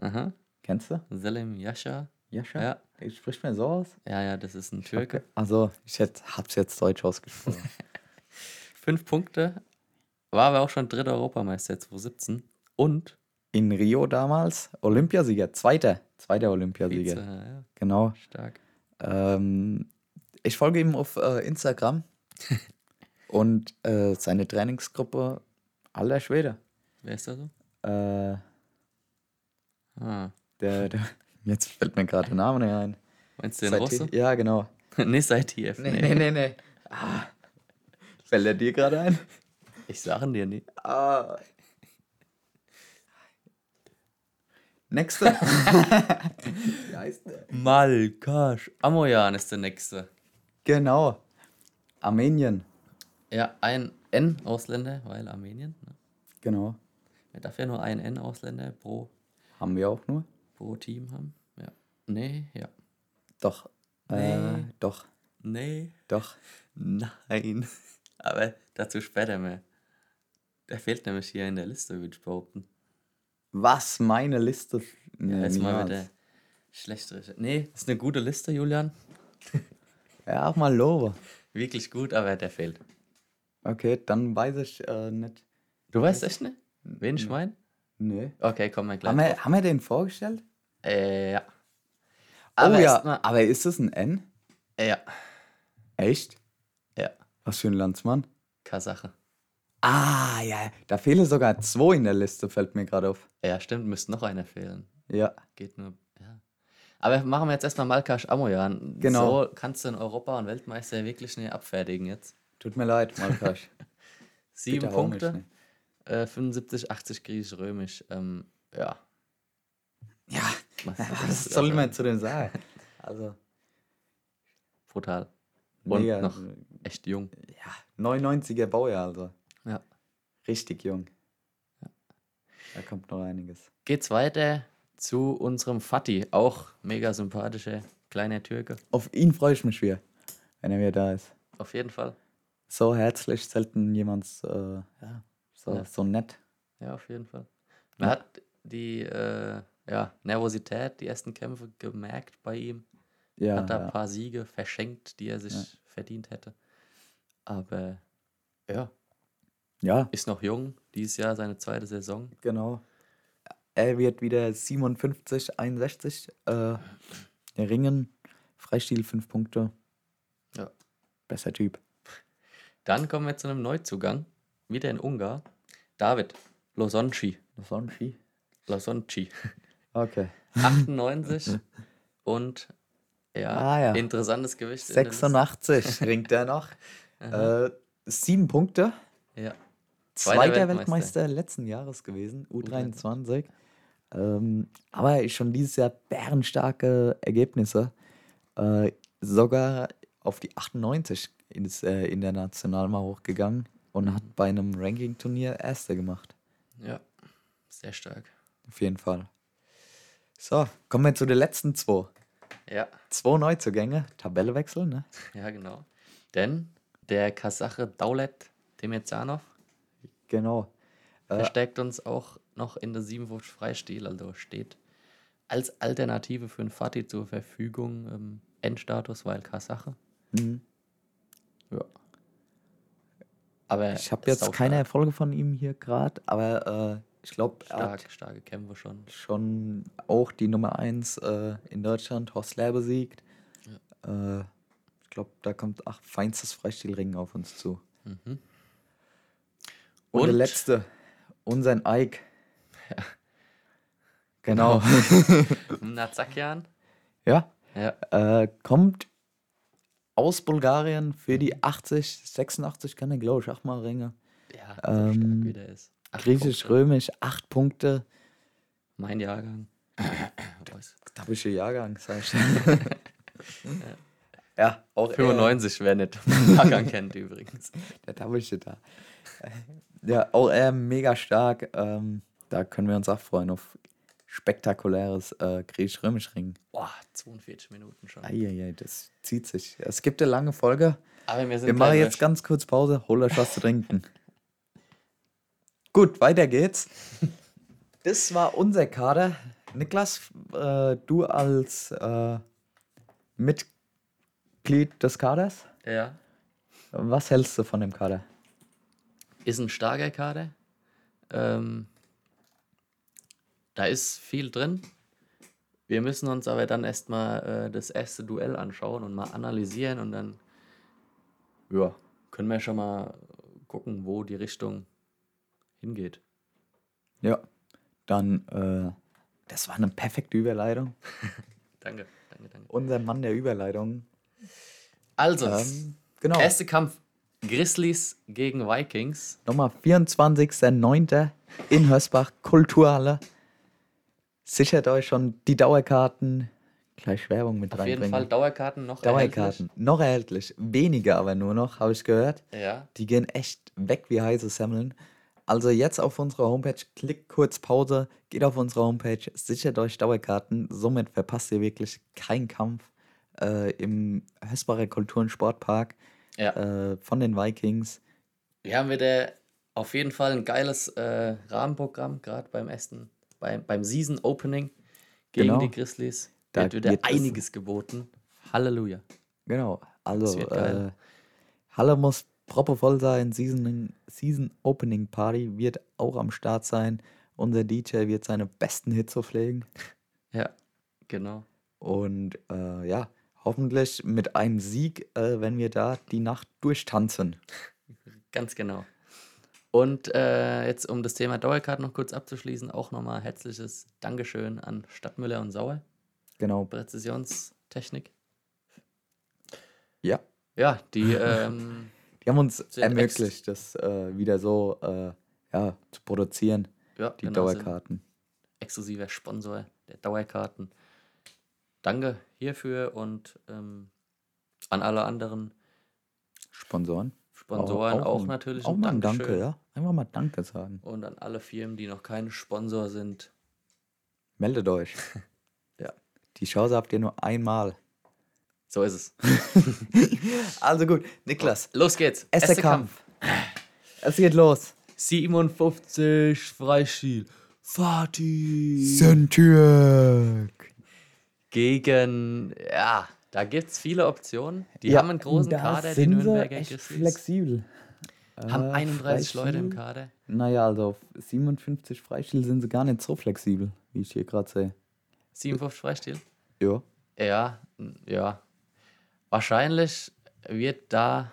Aha. Kennst du? Selim Yasha. Jascha? Ja. Spricht mir so aus? Ja, ja, das ist ein Türke. Also, ich hätt, hab's jetzt deutsch ausgesprochen. Fünf Punkte. War aber auch schon dritter Europameister 2017. Und In Rio damals Olympiasieger, zweiter, zweiter Olympiasieger. Vize, ja, Genau. stark. Ähm, ich folge ihm auf äh, Instagram und äh, seine Trainingsgruppe, alter Schwede. Wer ist da so? Äh, Ah. der, der, jetzt fällt mir gerade der Name nicht ein. Meinst du den Seit- Russe? Ja, genau. nee, seit TF. Nee, nee, nee, nee. Ah, fällt er dir gerade ein? Ich sage dir nicht. Ah. Nächste. Wie heißt der? Malkash. Amoyan ist der nächste. Genau. Armenien. Ja, ein N-Ausländer, weil Armenien. Ne? Genau. Man darf ja nur einen N-Ausländer pro, Haben wir auch nur? pro Team haben. Ja. Nee, ja. Doch. Äh, Nee. doch. Nee. Doch. Nein. Aber dazu später mehr. Der fehlt nämlich hier in der Liste, würde ich behaupten. Was meine Liste. Nee, Ja, jetzt mal niemals. wieder schlecht recherchiert. Nee, ist eine gute Liste, Julian. Ja, auch mal lobe. Wirklich gut, aber der fehlt. Okay, dann weiß ich äh, nicht. Du weißt echt nicht, wen ich meine? Nee. Okay, komm mal gleich. Haben wir, haben wir den vorgestellt? Äh, ja. Aber oh ja, mal- aber ist das ein N? Ja. Echt? Ja. Was für ein Landsmann? Kasache. Ah, ja, da fehlen sogar zwei in der Liste, fällt mir gerade auf. Ja, stimmt, müsste noch einer fehlen. Ja, Geht nur, ja. Aber machen wir jetzt erstmal Malkash Amoyan. Genau. So kannst du den Europa- und Weltmeister wirklich nicht abfertigen jetzt. tut mir leid, Malkasch. Sieben Bitte Punkte, äh, 75, 80 griechisch-römisch. Ähm, ja. Ja, Was, was soll man zu dem sagen? Also, Brutal. Und mega. noch echt jung. Ja, 99er Baujahr, also. Richtig jung. Da kommt noch einiges. Geht's weiter zu unserem Fatih. Auch mega sympathischer kleiner Türke. Auf ihn freue ich mich wieder, wenn er wieder da ist. Auf jeden Fall. So herzlich, selten jemand äh, ja, so, Ja. so nett. Ja, auf jeden Fall. Man hat die äh, ja, Nervosität, die ersten Kämpfe gemerkt bei ihm. Ja, hat da ein paar Siege verschenkt, die er sich verdient hätte. Aber ja, ja, ist noch jung. Dieses Jahr seine zweite Saison. genau. Er wird wieder 57, 61 äh, Ringen, Freistil 5 Punkte. Ja. Besser Typ. Dann kommen wir zu einem Neuzugang. Wieder in Ungarn. David Losonci. Sonchi. Losonci. Okay. 98 und ja, Ah, ja. interessantes Gewicht. in der Liste. 86 ringt er noch. äh, sieben Punkte, Ja, Zweiter Weltmeister. Weltmeister. letzten Jahres gewesen, U23. Ähm, aber schon dieses Jahr bärenstarke Ergebnisse. Äh, sogar auf die 98 ist äh, international mal hochgegangen und hat bei einem Ranking-Turnier Erster gemacht. Ja, sehr stark. Auf jeden Fall. So, kommen wir zu den letzten zwei. Ja, Zwei Neuzugänge, Tabellewechsel, ne? ja, genau. Denn der Kasache Daulet Demetsjanov Genau. Äh, verstärkt uns auch noch in der 57 Freistil, also steht als Alternative für einen Fatih zur Verfügung. Ähm, Endstatus, weil Kasache. mhm. Ja. Aber Ich habe jetzt keine Erfolge von ihm hier gerade, aber äh, ich glaube, er Stark, hat starke Kämpfe schon. schon auch die Nummer 1 äh, in Deutschland, Horst Lehr, besiegt. Äh, ich glaube, da kommt ach, feinstes Freistilringen auf uns zu. Mhm. Und, der Und? letzte, unseren Ike. Genau. Nazakjan? ja, Ja. äh, kommt aus Bulgarien für die 80, 86 kann er, glaube ich, achtmal Ringe. Ja, so Ähm, stark wie der ist. Acht Punkte. Griechisch-Römisch, 8 Punkte. Mein Jahrgang. Dabische Jahrgang, sag ich. ja, auch er- 95, wer nicht Jahrgang kennt übrigens. Der Dabische da. Ja, auch er mega stark. Ähm, da können wir uns auch freuen auf spektakuläres äh, Griechisch-Römisch-Ring. Boah, 42 Minuten schon. Eieiei, das zieht sich. Es gibt eine lange Folge. Aber wir sind Wir machen jetzt ganz kurz Pause. Hol euch was zu trinken. Gut, weiter geht's. Das war unser Kader. Niklas, äh, du als äh, Mitglied des Kaders, Ja. was hältst du von dem Kader? Ist ein starker Kader. Ähm, da ist viel drin. Wir müssen uns aber dann erstmal äh, das erste Duell anschauen und mal analysieren und dann ja, können wir schon mal gucken, wo die Richtung hingeht. Ja, dann, äh, das war eine perfekte Überleitung. Danke, danke, danke. Unser Mann der Überleitung. Also, Ähm, genau. erste Kampf: Grizzlies gegen Vikings. Nochmal 24.09. in Hösbach, Kulturhalle. Sichert euch schon die Dauerkarten. Gleich Werbung mit Auf jeden reinbringen. Fall Dauerkarten noch. Dauerkarten. Noch erhältlich. Wenige aber nur noch, habe ich gehört. erhältlich. Ja, Die gehen echt weg wie heiße Semmeln. Also jetzt auf unserer Homepage, klickt kurz Pause, geht auf unsere Homepage, sichert euch Dauerkarten. Somit verpasst ihr wirklich keinen Kampf äh, im Hösbacher Kultur- und Sportpark ja. äh, von den Vikings. Wir haben wieder auf jeden Fall ein geiles äh, Rahmenprogramm, gerade beim ersten, beim, beim Season Opening gegen Genau. die Grizzlies. Da wird wieder es- einiges geboten. Halleluja. Genau, also äh, Halle muss proppevoll sein. Season, Season Opening Party wird auch am Start sein. Unser DJ wird seine besten Hits auflegen. Ja, genau. Und äh, ja, hoffentlich mit einem Sieg, äh, wenn wir da die Nacht durchtanzen. Ganz genau. Und äh, jetzt, um das Thema Dauerkarten noch kurz abzuschließen, auch nochmal herzliches Dankeschön an Stadtmüller und Sauer, Genau. Präzisionstechnik. Ja, Ja, die, ähm, die haben uns ermöglicht, das äh, wieder so äh, ja, zu produzieren, ja, die genau, Dauerkarten. exklusiver Sponsor der Dauerkarten. Danke hierfür und ähm, an alle anderen Sponsoren. Sponsoren auch, ein- natürlich Auch ein mal ein. Danke, ja. Einfach mal Danke sagen. Und an alle Firmen, die noch keine Sponsor sind. Meldet euch. Ja. Die Chance habt ihr nur einmal. So ist es. Also gut, Niklas. Los geht's. Erster Kampf. Es geht los. 57 Freistil. Fatih. Sentürk. Gegen, ja, da gibt es viele Optionen. Die haben einen großen Kader, die Nürnberger Grizzlies. flexibel. Haben Äh, 31 Leute im Freistil? Kader. Naja, also auf 57 Freistil sind sie gar nicht so flexibel, wie ich hier gerade sehe. 57 Freistil. Ja. Ja, ja. Wahrscheinlich wird da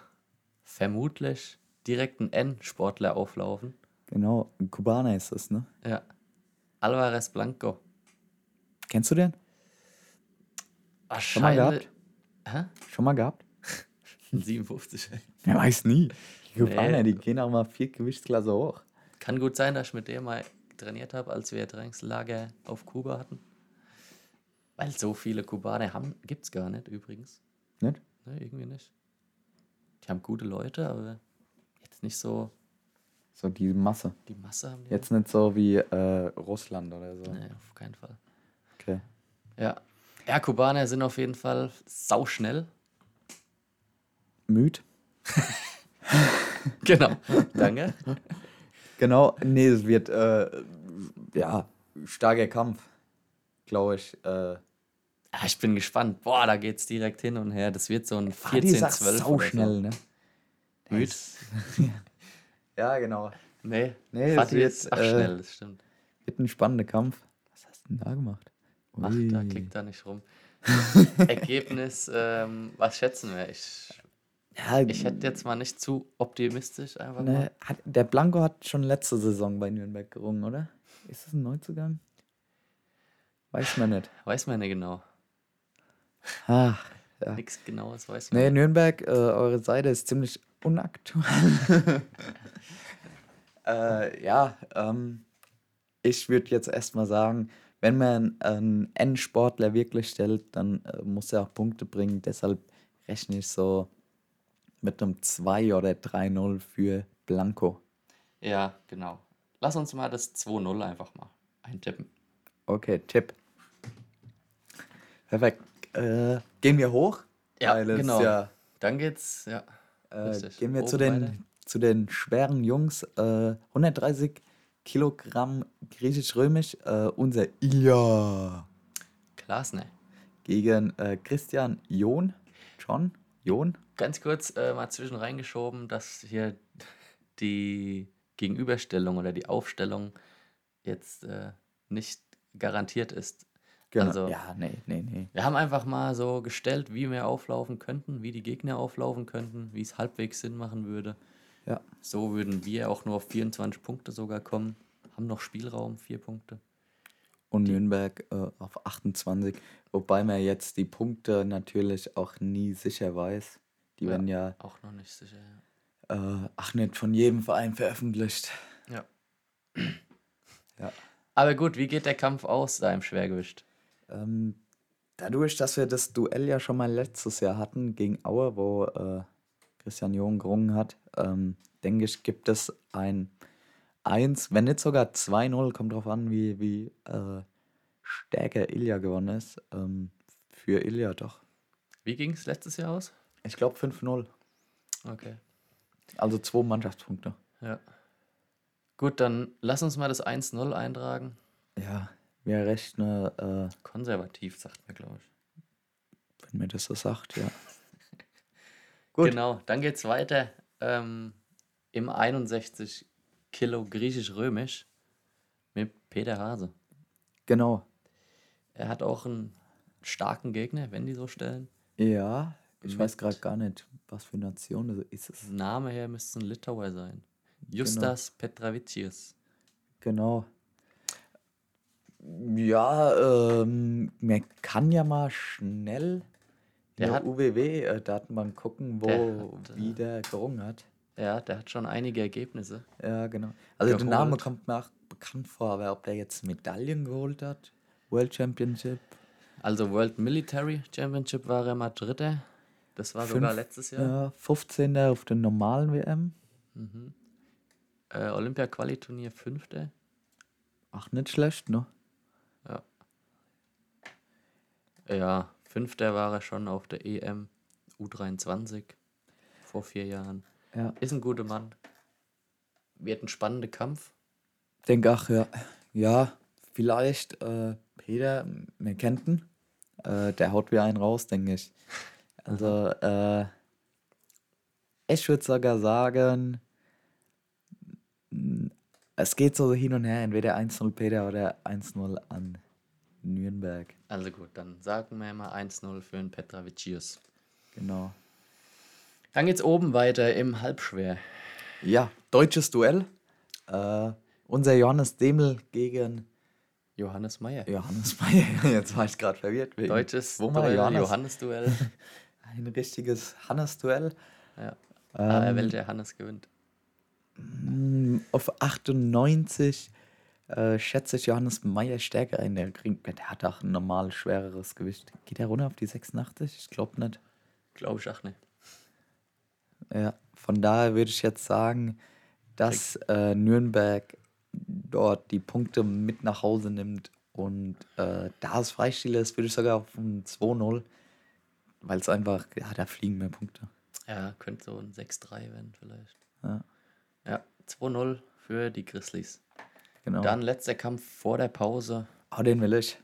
vermutlich direkt ein N-Sportler auflaufen. Genau, ein Kubaner ist das, ne? Ja. Alvarez Blanco. Kennst du den? Wahrscheinlich. gehabt? Hä? Schon mal gehabt? 57. Er weiß nie. Die Nee. Kubaner, die gehen auch mal vier Gewichtsklasse hoch. Kann gut sein, dass ich mit dem mal trainiert habe, als wir Trainingslager auf Kuba hatten. Weil so viele Kubaner haben, gibt es gar nicht übrigens. Nicht? Ne, irgendwie nicht. Die haben gute Leute, aber jetzt nicht so So die Masse. die Masse haben die. Jetzt nicht so wie äh, Russland oder so. Nee, auf keinen Fall. Okay. Ja. Ja, Kubaner sind auf jeden Fall sauschnell. Müd? Genau. Danke. Genau, nee, es wird, äh, ja, starker Kampf, glaube ich. Äh, Ja, ich bin gespannt. Boah, da geht's direkt hin und her. Das wird so ein Fadi 14, sagt 12 sau schnell, ne? Müd? Ja, genau. Nee, Nee, es Fatih wird, ist ach, äh, schnell, das stimmt. Wird ein spannender Kampf. Was hast du denn da gemacht? Ach, da Ui. klickt da nicht rum. Ergebnis, ähm, was schätzen wir? Ich, Ja, ich hätte jetzt mal nicht zu optimistisch einfach ne, mal. hat, der Blanco hat schon letzte Saison bei Nürnberg gerungen, oder? Ist das ein Neuzugang? Weiß man nicht. Weiß man nicht genau. Ach, ja. Nichts genaues weiß man Nee, nicht. Nürnberg, äh, eure Seite ist ziemlich unaktuell. äh, ja, ähm, ich würde jetzt erstmal sagen, wenn man einen Endsportler wirklich stellt, dann äh, muss er auch Punkte bringen. Deshalb rechne ich so mit einem 2 oder 3-0 für Blanco. Ja, genau. Lass uns mal das 2-0 einfach mal eintippen. Okay, Tipp. Perfekt. Äh, gehen wir hoch? Ja, genau. Ja, Dann geht's, ja. Äh, gehen wir zu den, weiter. zu den schweren Jungs. Äh, 130 Kilogramm griechisch-römisch. Äh, unser Ilya Klasne. gegen äh, Christian John. John? John? Ganz kurz äh, mal zwischen reingeschoben, dass hier die Gegenüberstellung oder die Aufstellung jetzt äh, nicht garantiert ist. Genau. Also- ja, nee, nee, nee. Wir haben einfach mal so gestellt, wie wir auflaufen könnten, wie die Gegner auflaufen könnten, wie es halbwegs Sinn machen würde. Ja. So würden wir auch nur auf 24 Punkte sogar kommen. Haben noch Spielraum, vier Punkte. Und Nürnberg äh, auf 28. Wobei man jetzt die Punkte natürlich auch nie sicher weiß. Die Ja. werden ja, Auch noch nicht sicher. Ja. äh, ach, nicht von jedem Verein veröffentlicht. Ja. Ja. Aber gut, wie geht der Kampf aus da im Schwergewicht? Ähm, dadurch, dass wir das Duell ja schon mal letztes Jahr hatten gegen Aue, wo äh, Christian Jung gerungen hat, ähm, denke ich, gibt es ein 1, wenn nicht sogar 2-0, kommt drauf an, wie, wie äh, stärker Ilja gewonnen ist. Ähm, für Ilja doch. Wie ging es letztes Jahr aus? Ich glaube 5-0. Okay. Also zwei Mannschaftspunkte. Ja. Gut, dann lass uns mal das 1-0 eintragen. Ja, wir rechnen, äh, Konservativ, sagt man, glaube ich. wenn mir das so sagt, ja. Gut. Genau, dann geht's weiter ähm, im 61 Kilo griechisch-römisch mit Peter Hase. Genau. Er hat auch einen starken Gegner, wenn die so stellen. Ja, ich Mit- weiß gerade gar nicht, was für Nation das ist. Es. Name her müsste ein Litauer sein. Justas Petravicius. Genau. Ja, ähm, man kann ja mal schnell Der hat- UWW äh, gucken, wo Der hat, äh, wie der gerungen hat. Ja, der hat schon einige Ergebnisse. Ja, genau. Also der Name geholt. kommt mir auch bekannt vor, aber ob der jetzt Medaillen geholt hat, World Championship, Also World Military Championship war er mal Dritter. Das war sogar Fünf- letztes Jahr. ja, 15. auf der normalen WM. Mhm. Äh, Olympia-Quali-Turnier Fünfter. Ach, nicht schlecht, ne? Ja, Fünfter war er schon auf der EM U23 vor vier Jahren. Ja. Ist ein guter Mann. Wird ein spannender Kampf. Denke ach, ja. Ja, vielleicht äh, Peter, ihn. Äh, der haut wieder einen raus, denke ich. Also, äh, ich würde sogar sagen, es geht so hin und her, entweder 1-0 Peter oder 1-0 an Nürnberg. Also gut, dann sagen wir mal 1-0 für den Petravicius. Genau. Dann geht's oben weiter im Halbschwer. Ja, deutsches Duell. Äh, unser Johannes Demel gegen Johannes Meyer. Johannes Meyer. Jetzt war ich gerade verwirrt. wegen- Deutsches Duell, Johannes? Johannes-Duell. Ein richtiges Hannes-Duell. Ja. Aber Ähm, welcher Hannes gewinnt? Mm, Auf 98 äh, schätze ich Johannes Meyer stärker ein. Der, kriegt, der hat auch ein normal schwereres Gewicht. Geht er runter auf die 86? Ich glaube nicht. Glaube ich auch nicht. Ja, von daher würde ich jetzt sagen, dass äh, Nürnberg dort die Punkte mit nach Hause nimmt und äh, da es Freistil ist, würde ich sogar auf ein 2-0, weil es einfach, ja, da fliegen mehr Punkte. Ja, könnte so ein 6-3 werden vielleicht. Ja. Ja, 2-0 für die Grizzlies. Genau. Dann letzter Kampf vor der Pause. oh, den will ich.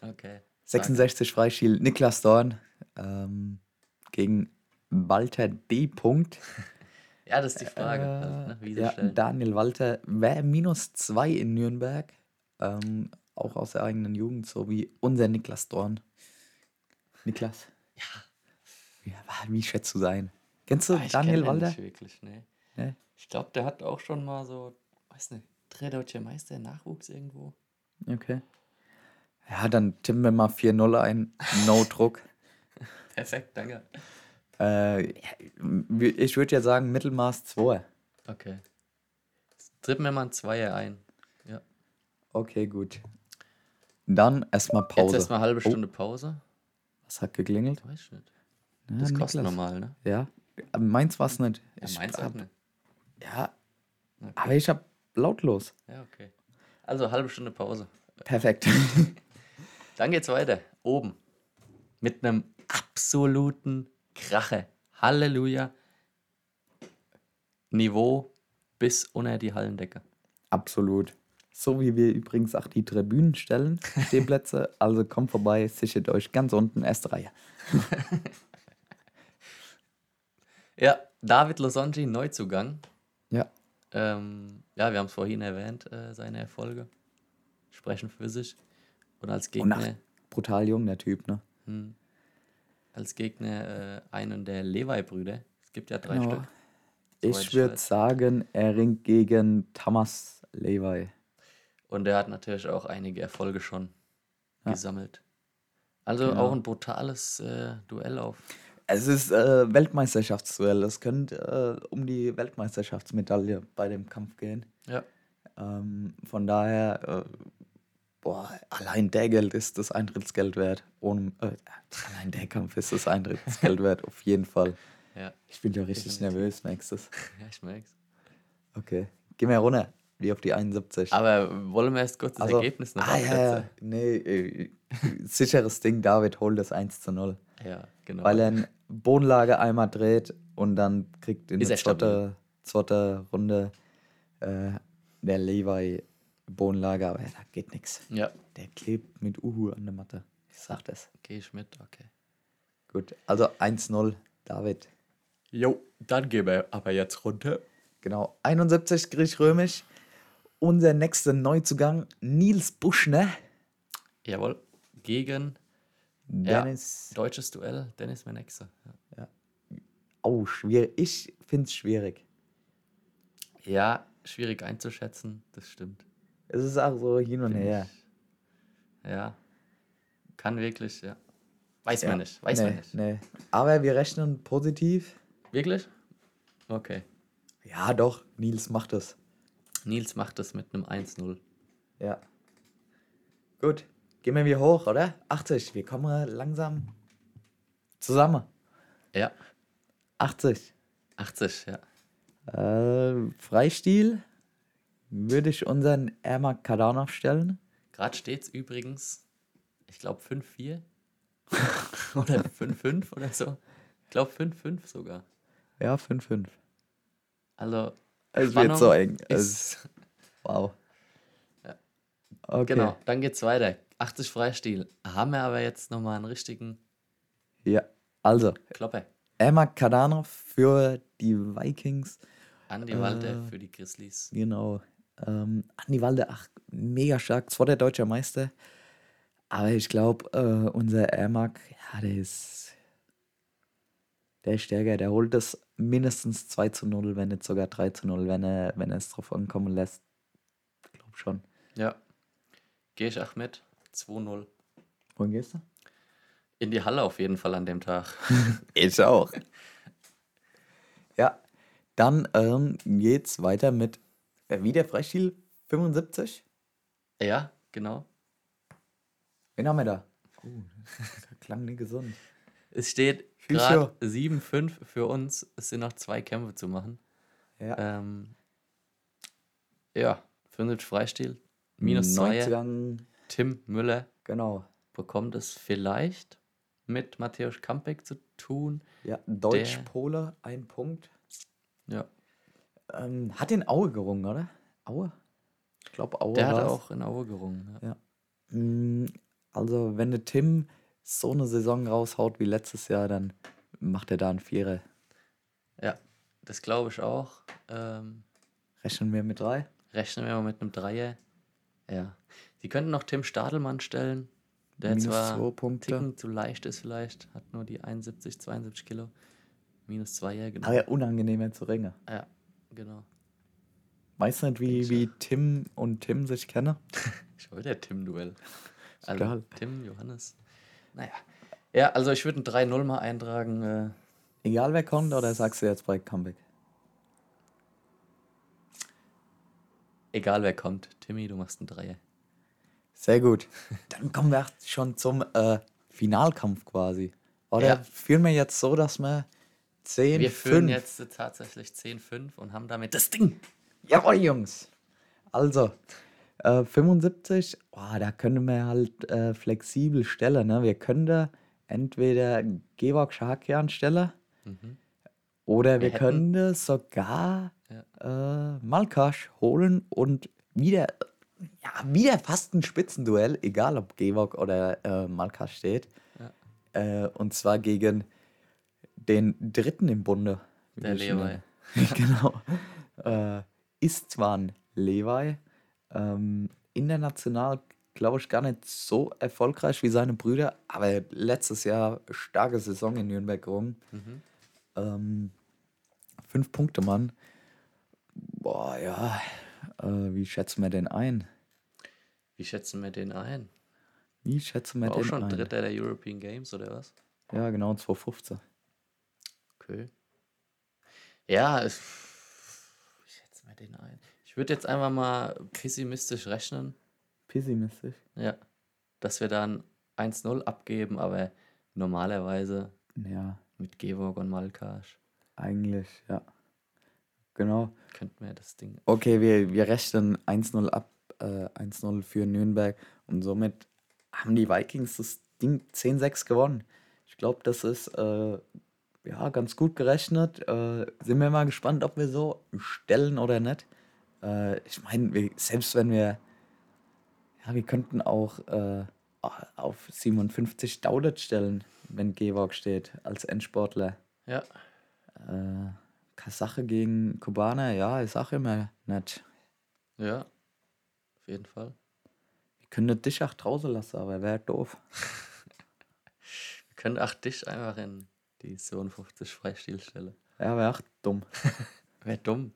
Okay. 66 Freistil, Niklas Dorn ähm, gegen Walter D. Punkt. Ja, das ist die Frage. also, ne, ja. Daniel Walter wäre minus 2 in Nürnberg. Ähm, auch aus der eigenen Jugend, so wie unser Niklas Dorn. Niklas? Ja. Wie schätzt du sein? Kennst du Ah, Daniel Walter? Nicht wirklich, nee. Nee? Ich glaube, der hat auch schon mal so, weiß nicht, drei deutsche Meister Nachwuchs irgendwo. Okay. Ja, dann tippen wir mal 4-0 ein. No Druck. Perfekt, danke. Äh, ich würde ja sagen Mittelmaß 2. Okay. Tippen wir mal ein Zweier ein. Ja. Okay, gut. Dann erstmal Pause. Jetzt erstmal halbe Oh. Stunde Pause. Was hat geklingelt? Weiß ich nicht. Ja, Das kostet Niklas. normal, ne? Ja. Aber meins war es nicht. Ja, meins auch nicht. Ja, Okay. aber ich habe lautlos. Ja, okay. Also halbe Stunde Pause. Perfekt. Dann geht's weiter. Oben. Mit einem absoluten Krache. Halleluja. Niveau bis unter die Hallendecke. Absolut. So wie wir übrigens auch die Tribünen stellen, Stehplätze. Also kommt vorbei, sichert euch ganz unten, erste Reihe. Ja, David Losonji, Neuzugang. Ja. Ähm, ja, wir haben es vorhin erwähnt, äh, seine Erfolge sprechen für sich. Und als Und nach Gegner, brutal jung, der Typ, ne? hm, als Gegner äh, einen der Levi-Brüder. Es gibt ja drei Genau. Stück. Ich würde sagen, er ringt gegen Thomas Levi. Und er hat natürlich auch einige Erfolge schon Ja. gesammelt. Also Genau. auch ein brutales äh, Duell auf. Es ist äh, Weltmeisterschaftsduell. Es könnte äh, um die Weltmeisterschaftsmedaille bei dem Kampf gehen. Ja. Ähm, von daher, äh, boah, allein der Geld ist das Eintrittsgeld wert. Ohne, äh, allein der Kampf ist das Eintrittsgeld wert, auf jeden Fall. Ja, Ich bin ja richtig nervös, merkst du ja ich merk's. Okay. Geh mal runter, wie auf die 71. Aber wollen wir erst kurz das Also- Ergebnis noch ah, ja? Nee, äh, sicheres Ding, David holt das 1 zu 0. Ja, genau. Weil er ein Bodenlager einmal dreht und dann kriegt in Ist der er zweiten, zweiten Runde äh, der Levi Bodenlager, aber da geht nichts. ja, Der klebt mit Uhu an der Matte. Ich sag das. gehe ich mit, okay. Gut, also 1-0, David. Jo, dann gehen wir aber jetzt runter. Genau, 71 griechisch-römisch. Unser nächster Neuzugang, Nils Buschner. Jawohl. Gegen Ja. Dennis. deutsches Duell, Dennis Menexe. Ja. Oh, schwierig. Ich finde es schwierig. ja, schwierig einzuschätzen, das stimmt. Es ist auch so hin und Find her. ich. Ja. Kann wirklich, ja. Weiß Ja. man nicht, weiß nee, man nicht. Nee. Aber wir rechnen positiv. Wirklich? Okay. Ja, doch, Nils macht es. Nils macht das mit einem 1-0. Ja. Gut, gehen wir wieder hoch, oder? 80, wir kommen langsam zusammen. Ja, 80. 80, ja. Äh, Freistil würde ich unseren Ermak Kadanov stellen. Gerade steht es übrigens, ich glaube 5-4 oder 5-5 oder so. Ich glaube 5-5 sogar. Ja, 5-5. Also, Es wird so eng. Es, wow. Ja. Okay. Genau, dann geht's weiter. 80 Freistil. Haben wir aber jetzt nochmal einen richtigen Ja, also, Klopper. Ermak Kadanov für die Vikings. Andi Walter Äh, für die Grizzlies. Genau. Ähm, Andi Walde, ach, mega stark. Zwar der deutsche Meister. Aber ich glaube, äh, unser Ermak, ja, der ist. Der ist stärker. Der holt das mindestens 2 zu 0, wenn nicht sogar 3 zu 0, wenn er, wenn er es drauf ankommen lässt. Ich glaube schon. Ja. Gehe ich auch mit. 2-0. Wohin gehst du? In die Halle auf jeden Fall an dem Tag. Ich auch. ja, dann ähm, geht's weiter mit äh, wieder Freistil 75. ja, genau. Wen haben wir da? Oh, das klang nicht gesund. Es steht. Gerade 7-5 für uns. Es sind noch zwei Kämpfe zu machen. Ja, Ähm, ja, 75 Freistil. Minus 2. 90 Tim Müller genau. bekommt es vielleicht mit Matthäus Kampeck zu tun. Ja, Deutsch-Pole, ein Punkt. Ja, Ähm, hat den Aue gerungen, oder? Aue? Ich glaube, Aue der hat auch in Aue gerungen. Ja. Mm, Also, wenn der Tim so eine Saison raushaut wie letztes Jahr, dann macht er da einen Vierer. ja, das glaube ich auch. Ähm, Rechnen wir mit drei? rechnen wir mal mit einem Dreier. Ja. Sie könnten noch Tim Stadelmann stellen, der Minus zwar zwei ein Punkte. Ticken zu leicht ist vielleicht, hat nur die 71, 72 Kilo. Minus 2, ja, genau. Aber ja, unangenehmer zu ringen. Ja, genau. Weißt du nicht, wie, wie Tim und Tim sich kennen? Ich wollte ja Tim-Duell. Also. Tim, Johannes. Naja. Ja, also ich würde ein 3-0 mal eintragen. Äh, Egal wer kommt, oder sagst du jetzt bei Comeback? egal wer kommt. Timmy, du machst einen Dreier. Sehr gut. Dann kommen wir schon zum äh, Finalkampf quasi. Oder Ja. führen wir jetzt so, dass wir 10, Wir führen 5. jetzt tatsächlich 10-5 und haben damit das Ding. Jawohl, Jungs. Also, äh, 75, oh, da können wir halt äh, flexibel stellen. Ne? Wir können da entweder Georg Schakian stellen oder wir, Mhm. Wir können da sogar äh, Malkasch holen und wieder, ja, wieder fast ein Spitzenduell, egal ob Georg oder äh, Malkasch steht. Äh, und zwar gegen den dritten im Bunde. Der Levi. genau. Äh, Istvan Levi. Ähm, international, glaube ich, gar nicht so erfolgreich wie seine Brüder, aber letztes Jahr starke Saison in Nürnberg rum. Ähm, fünf Punkte, Mann. Boah, ja. Äh, wie schätzen wir den ein? Wie schätzen wir den ein? Wie schätzen wir War auch den schon ein? Dritter der European Games oder was? Ja, genau, 215. Okay. Ja, es, wie schätzen wir den ein? Ich würde jetzt einfach mal pessimistisch rechnen. Pessimistisch. Ja. Dass wir dann 1-0 abgeben, aber normalerweise Ja, mit Georg und Malkasch eigentlich, ja. Genau. könnten wir das Ding. Okay, wir, wir rechnen 1-0 ab, äh, 1-0 für Nürnberg und somit haben die Vikings das Ding 10-6 gewonnen. Ich glaube, das ist äh, ja ganz gut gerechnet. Äh, sind wir mal gespannt, ob wir so stellen oder nicht. Äh, ich meine, selbst wenn wir, ja, wir könnten auch äh, auf 57 Daudet stellen, wenn Georg steht als Endsportler. Ja, Äh, Kasache gegen Kubaner, ja, ich sag immer nicht. ja. Auf jeden Fall. Wir können dich auch draußen lassen, aber wäre doof. Wir können auch dich einfach in die 57 Freistilstelle. Ja, wäre auch dumm. Wäre dumm.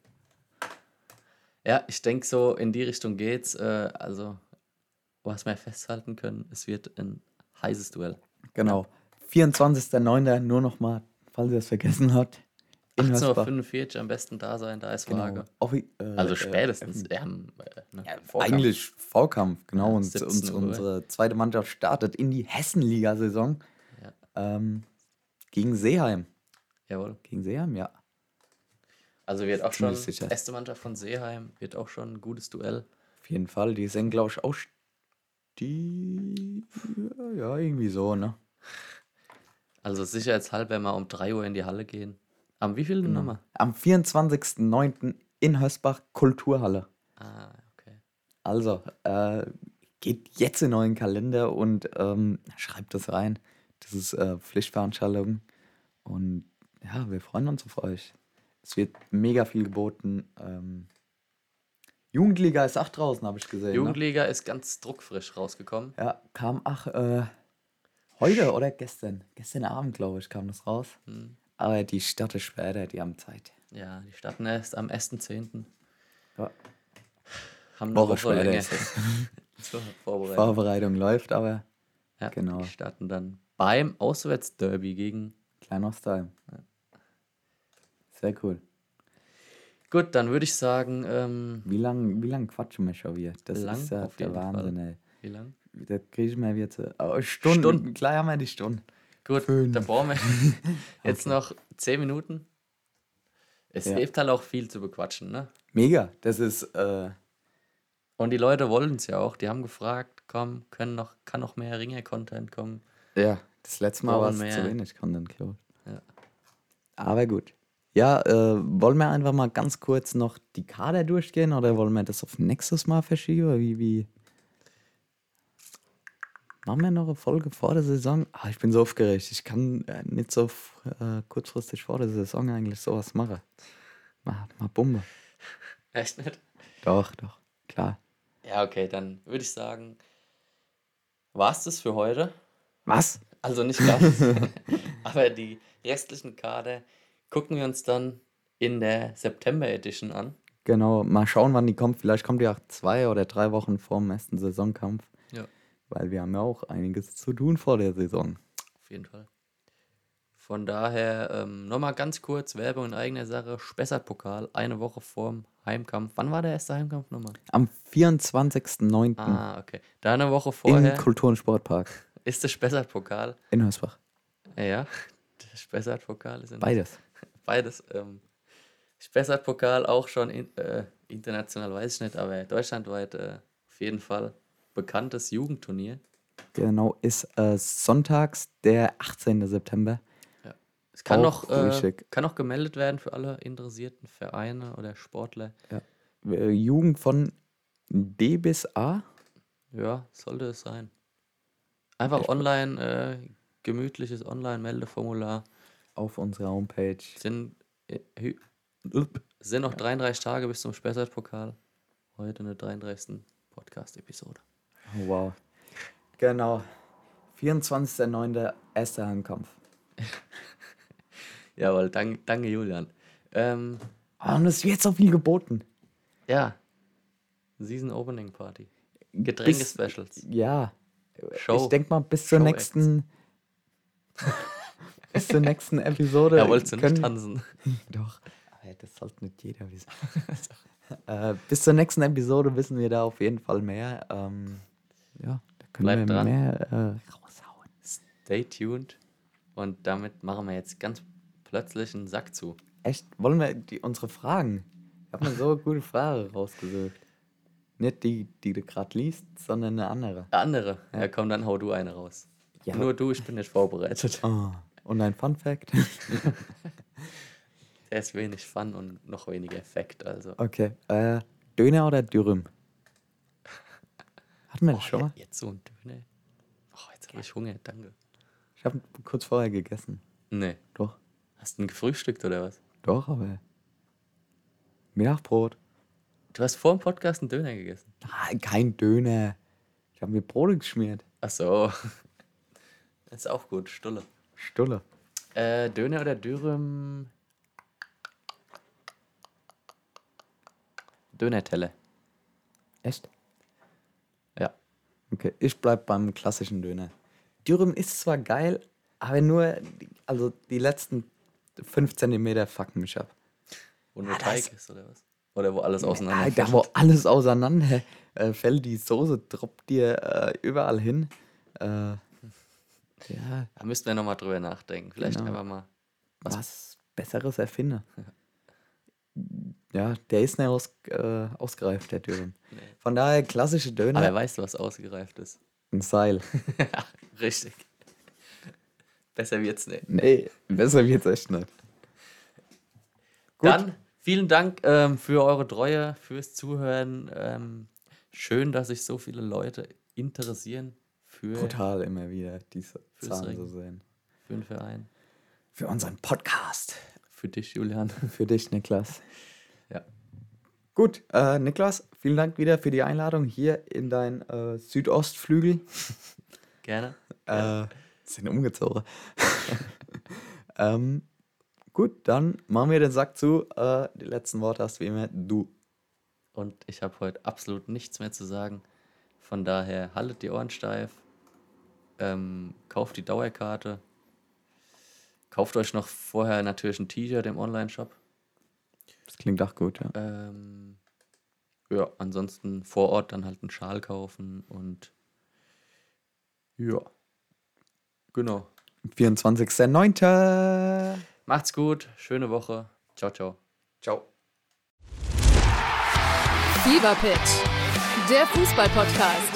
Ja, ich denke so, in die Richtung geht's. Äh, also, was wir festhalten können, es wird ein heißes Duell. Genau. 24.09. nur noch mal, falls ihr es vergessen habt. In Hörsbach. 18.45 am besten da sein, da ist Genau. Waage. Offi- äh, Also äh, spätestens. wir haben, äh, ne, Ja, Vorkampf. eigentlich Vorkampf, genau. Ja, und 17 uns, Uhr. unsere zweite Mannschaft startet in die Hessenliga-Saison Ja. ähm, gegen Seeheim. Jawohl. Gegen Seeheim, ja. Also wird auch schon, erste Mannschaft von Seeheim, wird auch schon ein gutes Duell. Auf jeden Fall. Die sind, glaube ich, auch die. Ja, irgendwie so, ne? Also sicherheitshalber mal um 3 Uhr in die Halle gehen. Am wie viel Genau. Nummer? Am 24.09. in Hösbach Kulturhalle. Ah, okay. Also, äh, geht jetzt in euren Kalender und ähm, schreibt das rein. Das ist äh, Pflichtveranstaltung. Und ja, wir freuen uns auf euch. Es wird mega viel geboten. Ähm, Jugendliga ist auch draußen, habe ich gesehen. Ne? Jugendliga ist ganz druckfrisch rausgekommen. Ja, kam ach, äh, heute oder gestern? Gestern Abend, glaube ich, kam das raus. Hm. Aber die startet später, die haben Zeit. Ja, die starten erst am 1.10. Ja. Haben eine Woche Woche, später länger zur Vorbereitung. Vorbereitung läuft, aber Ja, genau. Die starten dann beim Auswärtsderby gegen. Kleinostheim. Sehr cool. Gut, dann würde ich sagen, ähm, Wie lange wie lang quatschen wir schon wieder? Das Lang, ist ja auf der Wahnsinn, ey. wie lang? Da kriege ich mir jetzt. Oh, Stunden. Stunden. Gleich haben wir die Stunden. Gut, Fünf. dann brauchen wir jetzt noch 10 Minuten. Es Ja. gibt halt auch viel zu bequatschen, ne? Mega. Das ist. Äh, Und die Leute wollen es ja auch. Die haben gefragt, komm, können noch, kann noch mehr Ringer-Content kommen. ja, das letzte Mal war es zu wenig Content, glaube ich. Ja. Aber gut. Ja, äh, wollen wir einfach mal ganz kurz noch die Kader durchgehen oder wollen wir das auf nächstes Mal verschieben? Wie, wie? Machen wir noch eine Folge vor der Saison? Ah, ich bin so aufgeregt. Ich kann äh, nicht so äh, kurzfristig vor der Saison eigentlich sowas machen. Mal, mal Bombe. Echt nicht? Doch, doch, klar. Ja, okay, dann würde ich sagen, war es das für heute? Was? Also nicht ganz. Aber die restlichen Kader gucken wir uns dann in der September Edition an. Genau, mal schauen, wann die kommt. Vielleicht kommt die auch zwei oder drei Wochen vor dem ersten Saisonkampf. Ja. Weil wir haben ja auch einiges zu tun vor der Saison. Auf jeden Fall. Von daher ähm, nochmal ganz kurz Werbung in eigener Sache. Spessart-Pokal, eine Woche vorm Heimkampf. Wann war der erste Heimkampf nochmal? Am 24.09. Ah, okay. Da eine Woche im vorher Kultur- und Sportpark ist der Spessart-Pokal. in Hösbach. Ja, ja. Der Spessart-Pokal ist in Beides. Beides. Ähm, Spessart-Pokal auch schon in, äh, international, weiß ich nicht, aber deutschlandweit äh, auf jeden Fall bekanntes Jugendturnier. Genau, ist äh, sonntags, der 18. September. Es kann Auch noch, äh, kann noch gemeldet werden für alle interessierten Vereine oder Sportler. Äh, Jugend von D bis A. Ja, sollte es sein. Einfach online, äh, gemütliches Online-Meldeformular. Auf unserer Homepage. Sind, äh, sind noch 33 Tage bis zum Spessart-Pokal. Heute eine 33. Podcast-Episode. Oh, wow. Genau. 24.09. erster Heimkampf. Jawohl, danke, danke Julian. Ähm, Ah, und es wird so viel geboten. ja, Season Opening Party. Getränke-Specials. Ja. Show. Ich denke mal, bis zur Show nächsten. bis zur nächsten Episode. Ja, wolltest du nicht können- tanzen? Doch. Aber das sollte nicht jeder wissen. äh, bis zur nächsten Episode wissen wir da auf jeden Fall mehr. Ähm, ja, da können Bleibt wir dran. mehr äh, raushauen. Stay tuned. Und damit machen wir jetzt ganz plötzlich einen Sack zu. Echt? Wollen wir die, unsere Fragen? Ich habe mir so eine gute Frage rausgesucht. Nicht die, die du gerade liest, sondern eine andere. Der andere. Ja. komm, dann hau du eine raus. Ja. Nur du, ich bin nicht vorbereitet. Oh. Und ein Fun Fact. Der ist wenig Fun und noch weniger Effekt. Also. Okay. Äh, Döner oder Dürüm? Hatten wir das schon mal? Jetzt so ein Döner. Oh, jetzt habe ich Hunger, danke. Ich habe kurz vorher gegessen. Nee. Doch. Hast du ein gefrühstückt oder was? Doch, aber. Mittagbrot. Du hast vor dem Podcast einen Döner gegessen. Nein, kein Döner. Ich habe mir Brote geschmiert. Ach so. Das ist auch gut, Stulle. Stulle. Äh, Döner oder Dürüm? Dönertelle. Echt? Ja. Okay, ich bleib beim klassischen Döner. Dürüm ist zwar geil, aber nur, die- also die letzten 5 cm fucken mich ab. Wo nur Ah, Teig ist oder was? Oder wo alles auseinander Ah, da wo alles auseinander äh, fällt, die Soße droppt dir äh, überall hin. Äh, ja, Da müssten wir nochmal drüber nachdenken. Vielleicht Genau. einfach mal. was, Besseres erfinde. Ja, der ist nicht aus, äh, ausgereift, der Dürüm. Nee. Von daher klassische Döner, Aber weißt du, was ausgereift ist? ein Seil. Richtig. Besser wird's nicht. Nee, besser wird's echt nicht. Gut. Dann vielen Dank ähm, für eure Treue, fürs Zuhören. Ähm, schön, dass sich so viele Leute interessieren für, Brutal immer wieder, diese Zahlen zu sehen. für den Verein. Für unseren Podcast. Für dich, Julian. Für dich, Niklas. Ja. Gut, äh, Niklas, vielen Dank wieder für die Einladung hier in dein äh, Südostflügel. Gerne. Äh, sind umgezogen. ähm, gut, dann machen wir den Sack zu. Äh, die letzten Worte hast wie immer du. Und ich habe heute absolut nichts mehr zu sagen. Von daher haltet die Ohren steif. Ähm, kauft die Dauerkarte. Kauft euch noch vorher natürlich ein T-Shirt im Online-Shop. Das klingt auch gut, ja. Ähm, ja, ansonsten vor Ort dann halt einen Schal kaufen und ja. Genau. 24.09. Macht's gut, schöne Woche. Ciao, ciao. Ciao. Fever Pitch, der Fußballpodcast.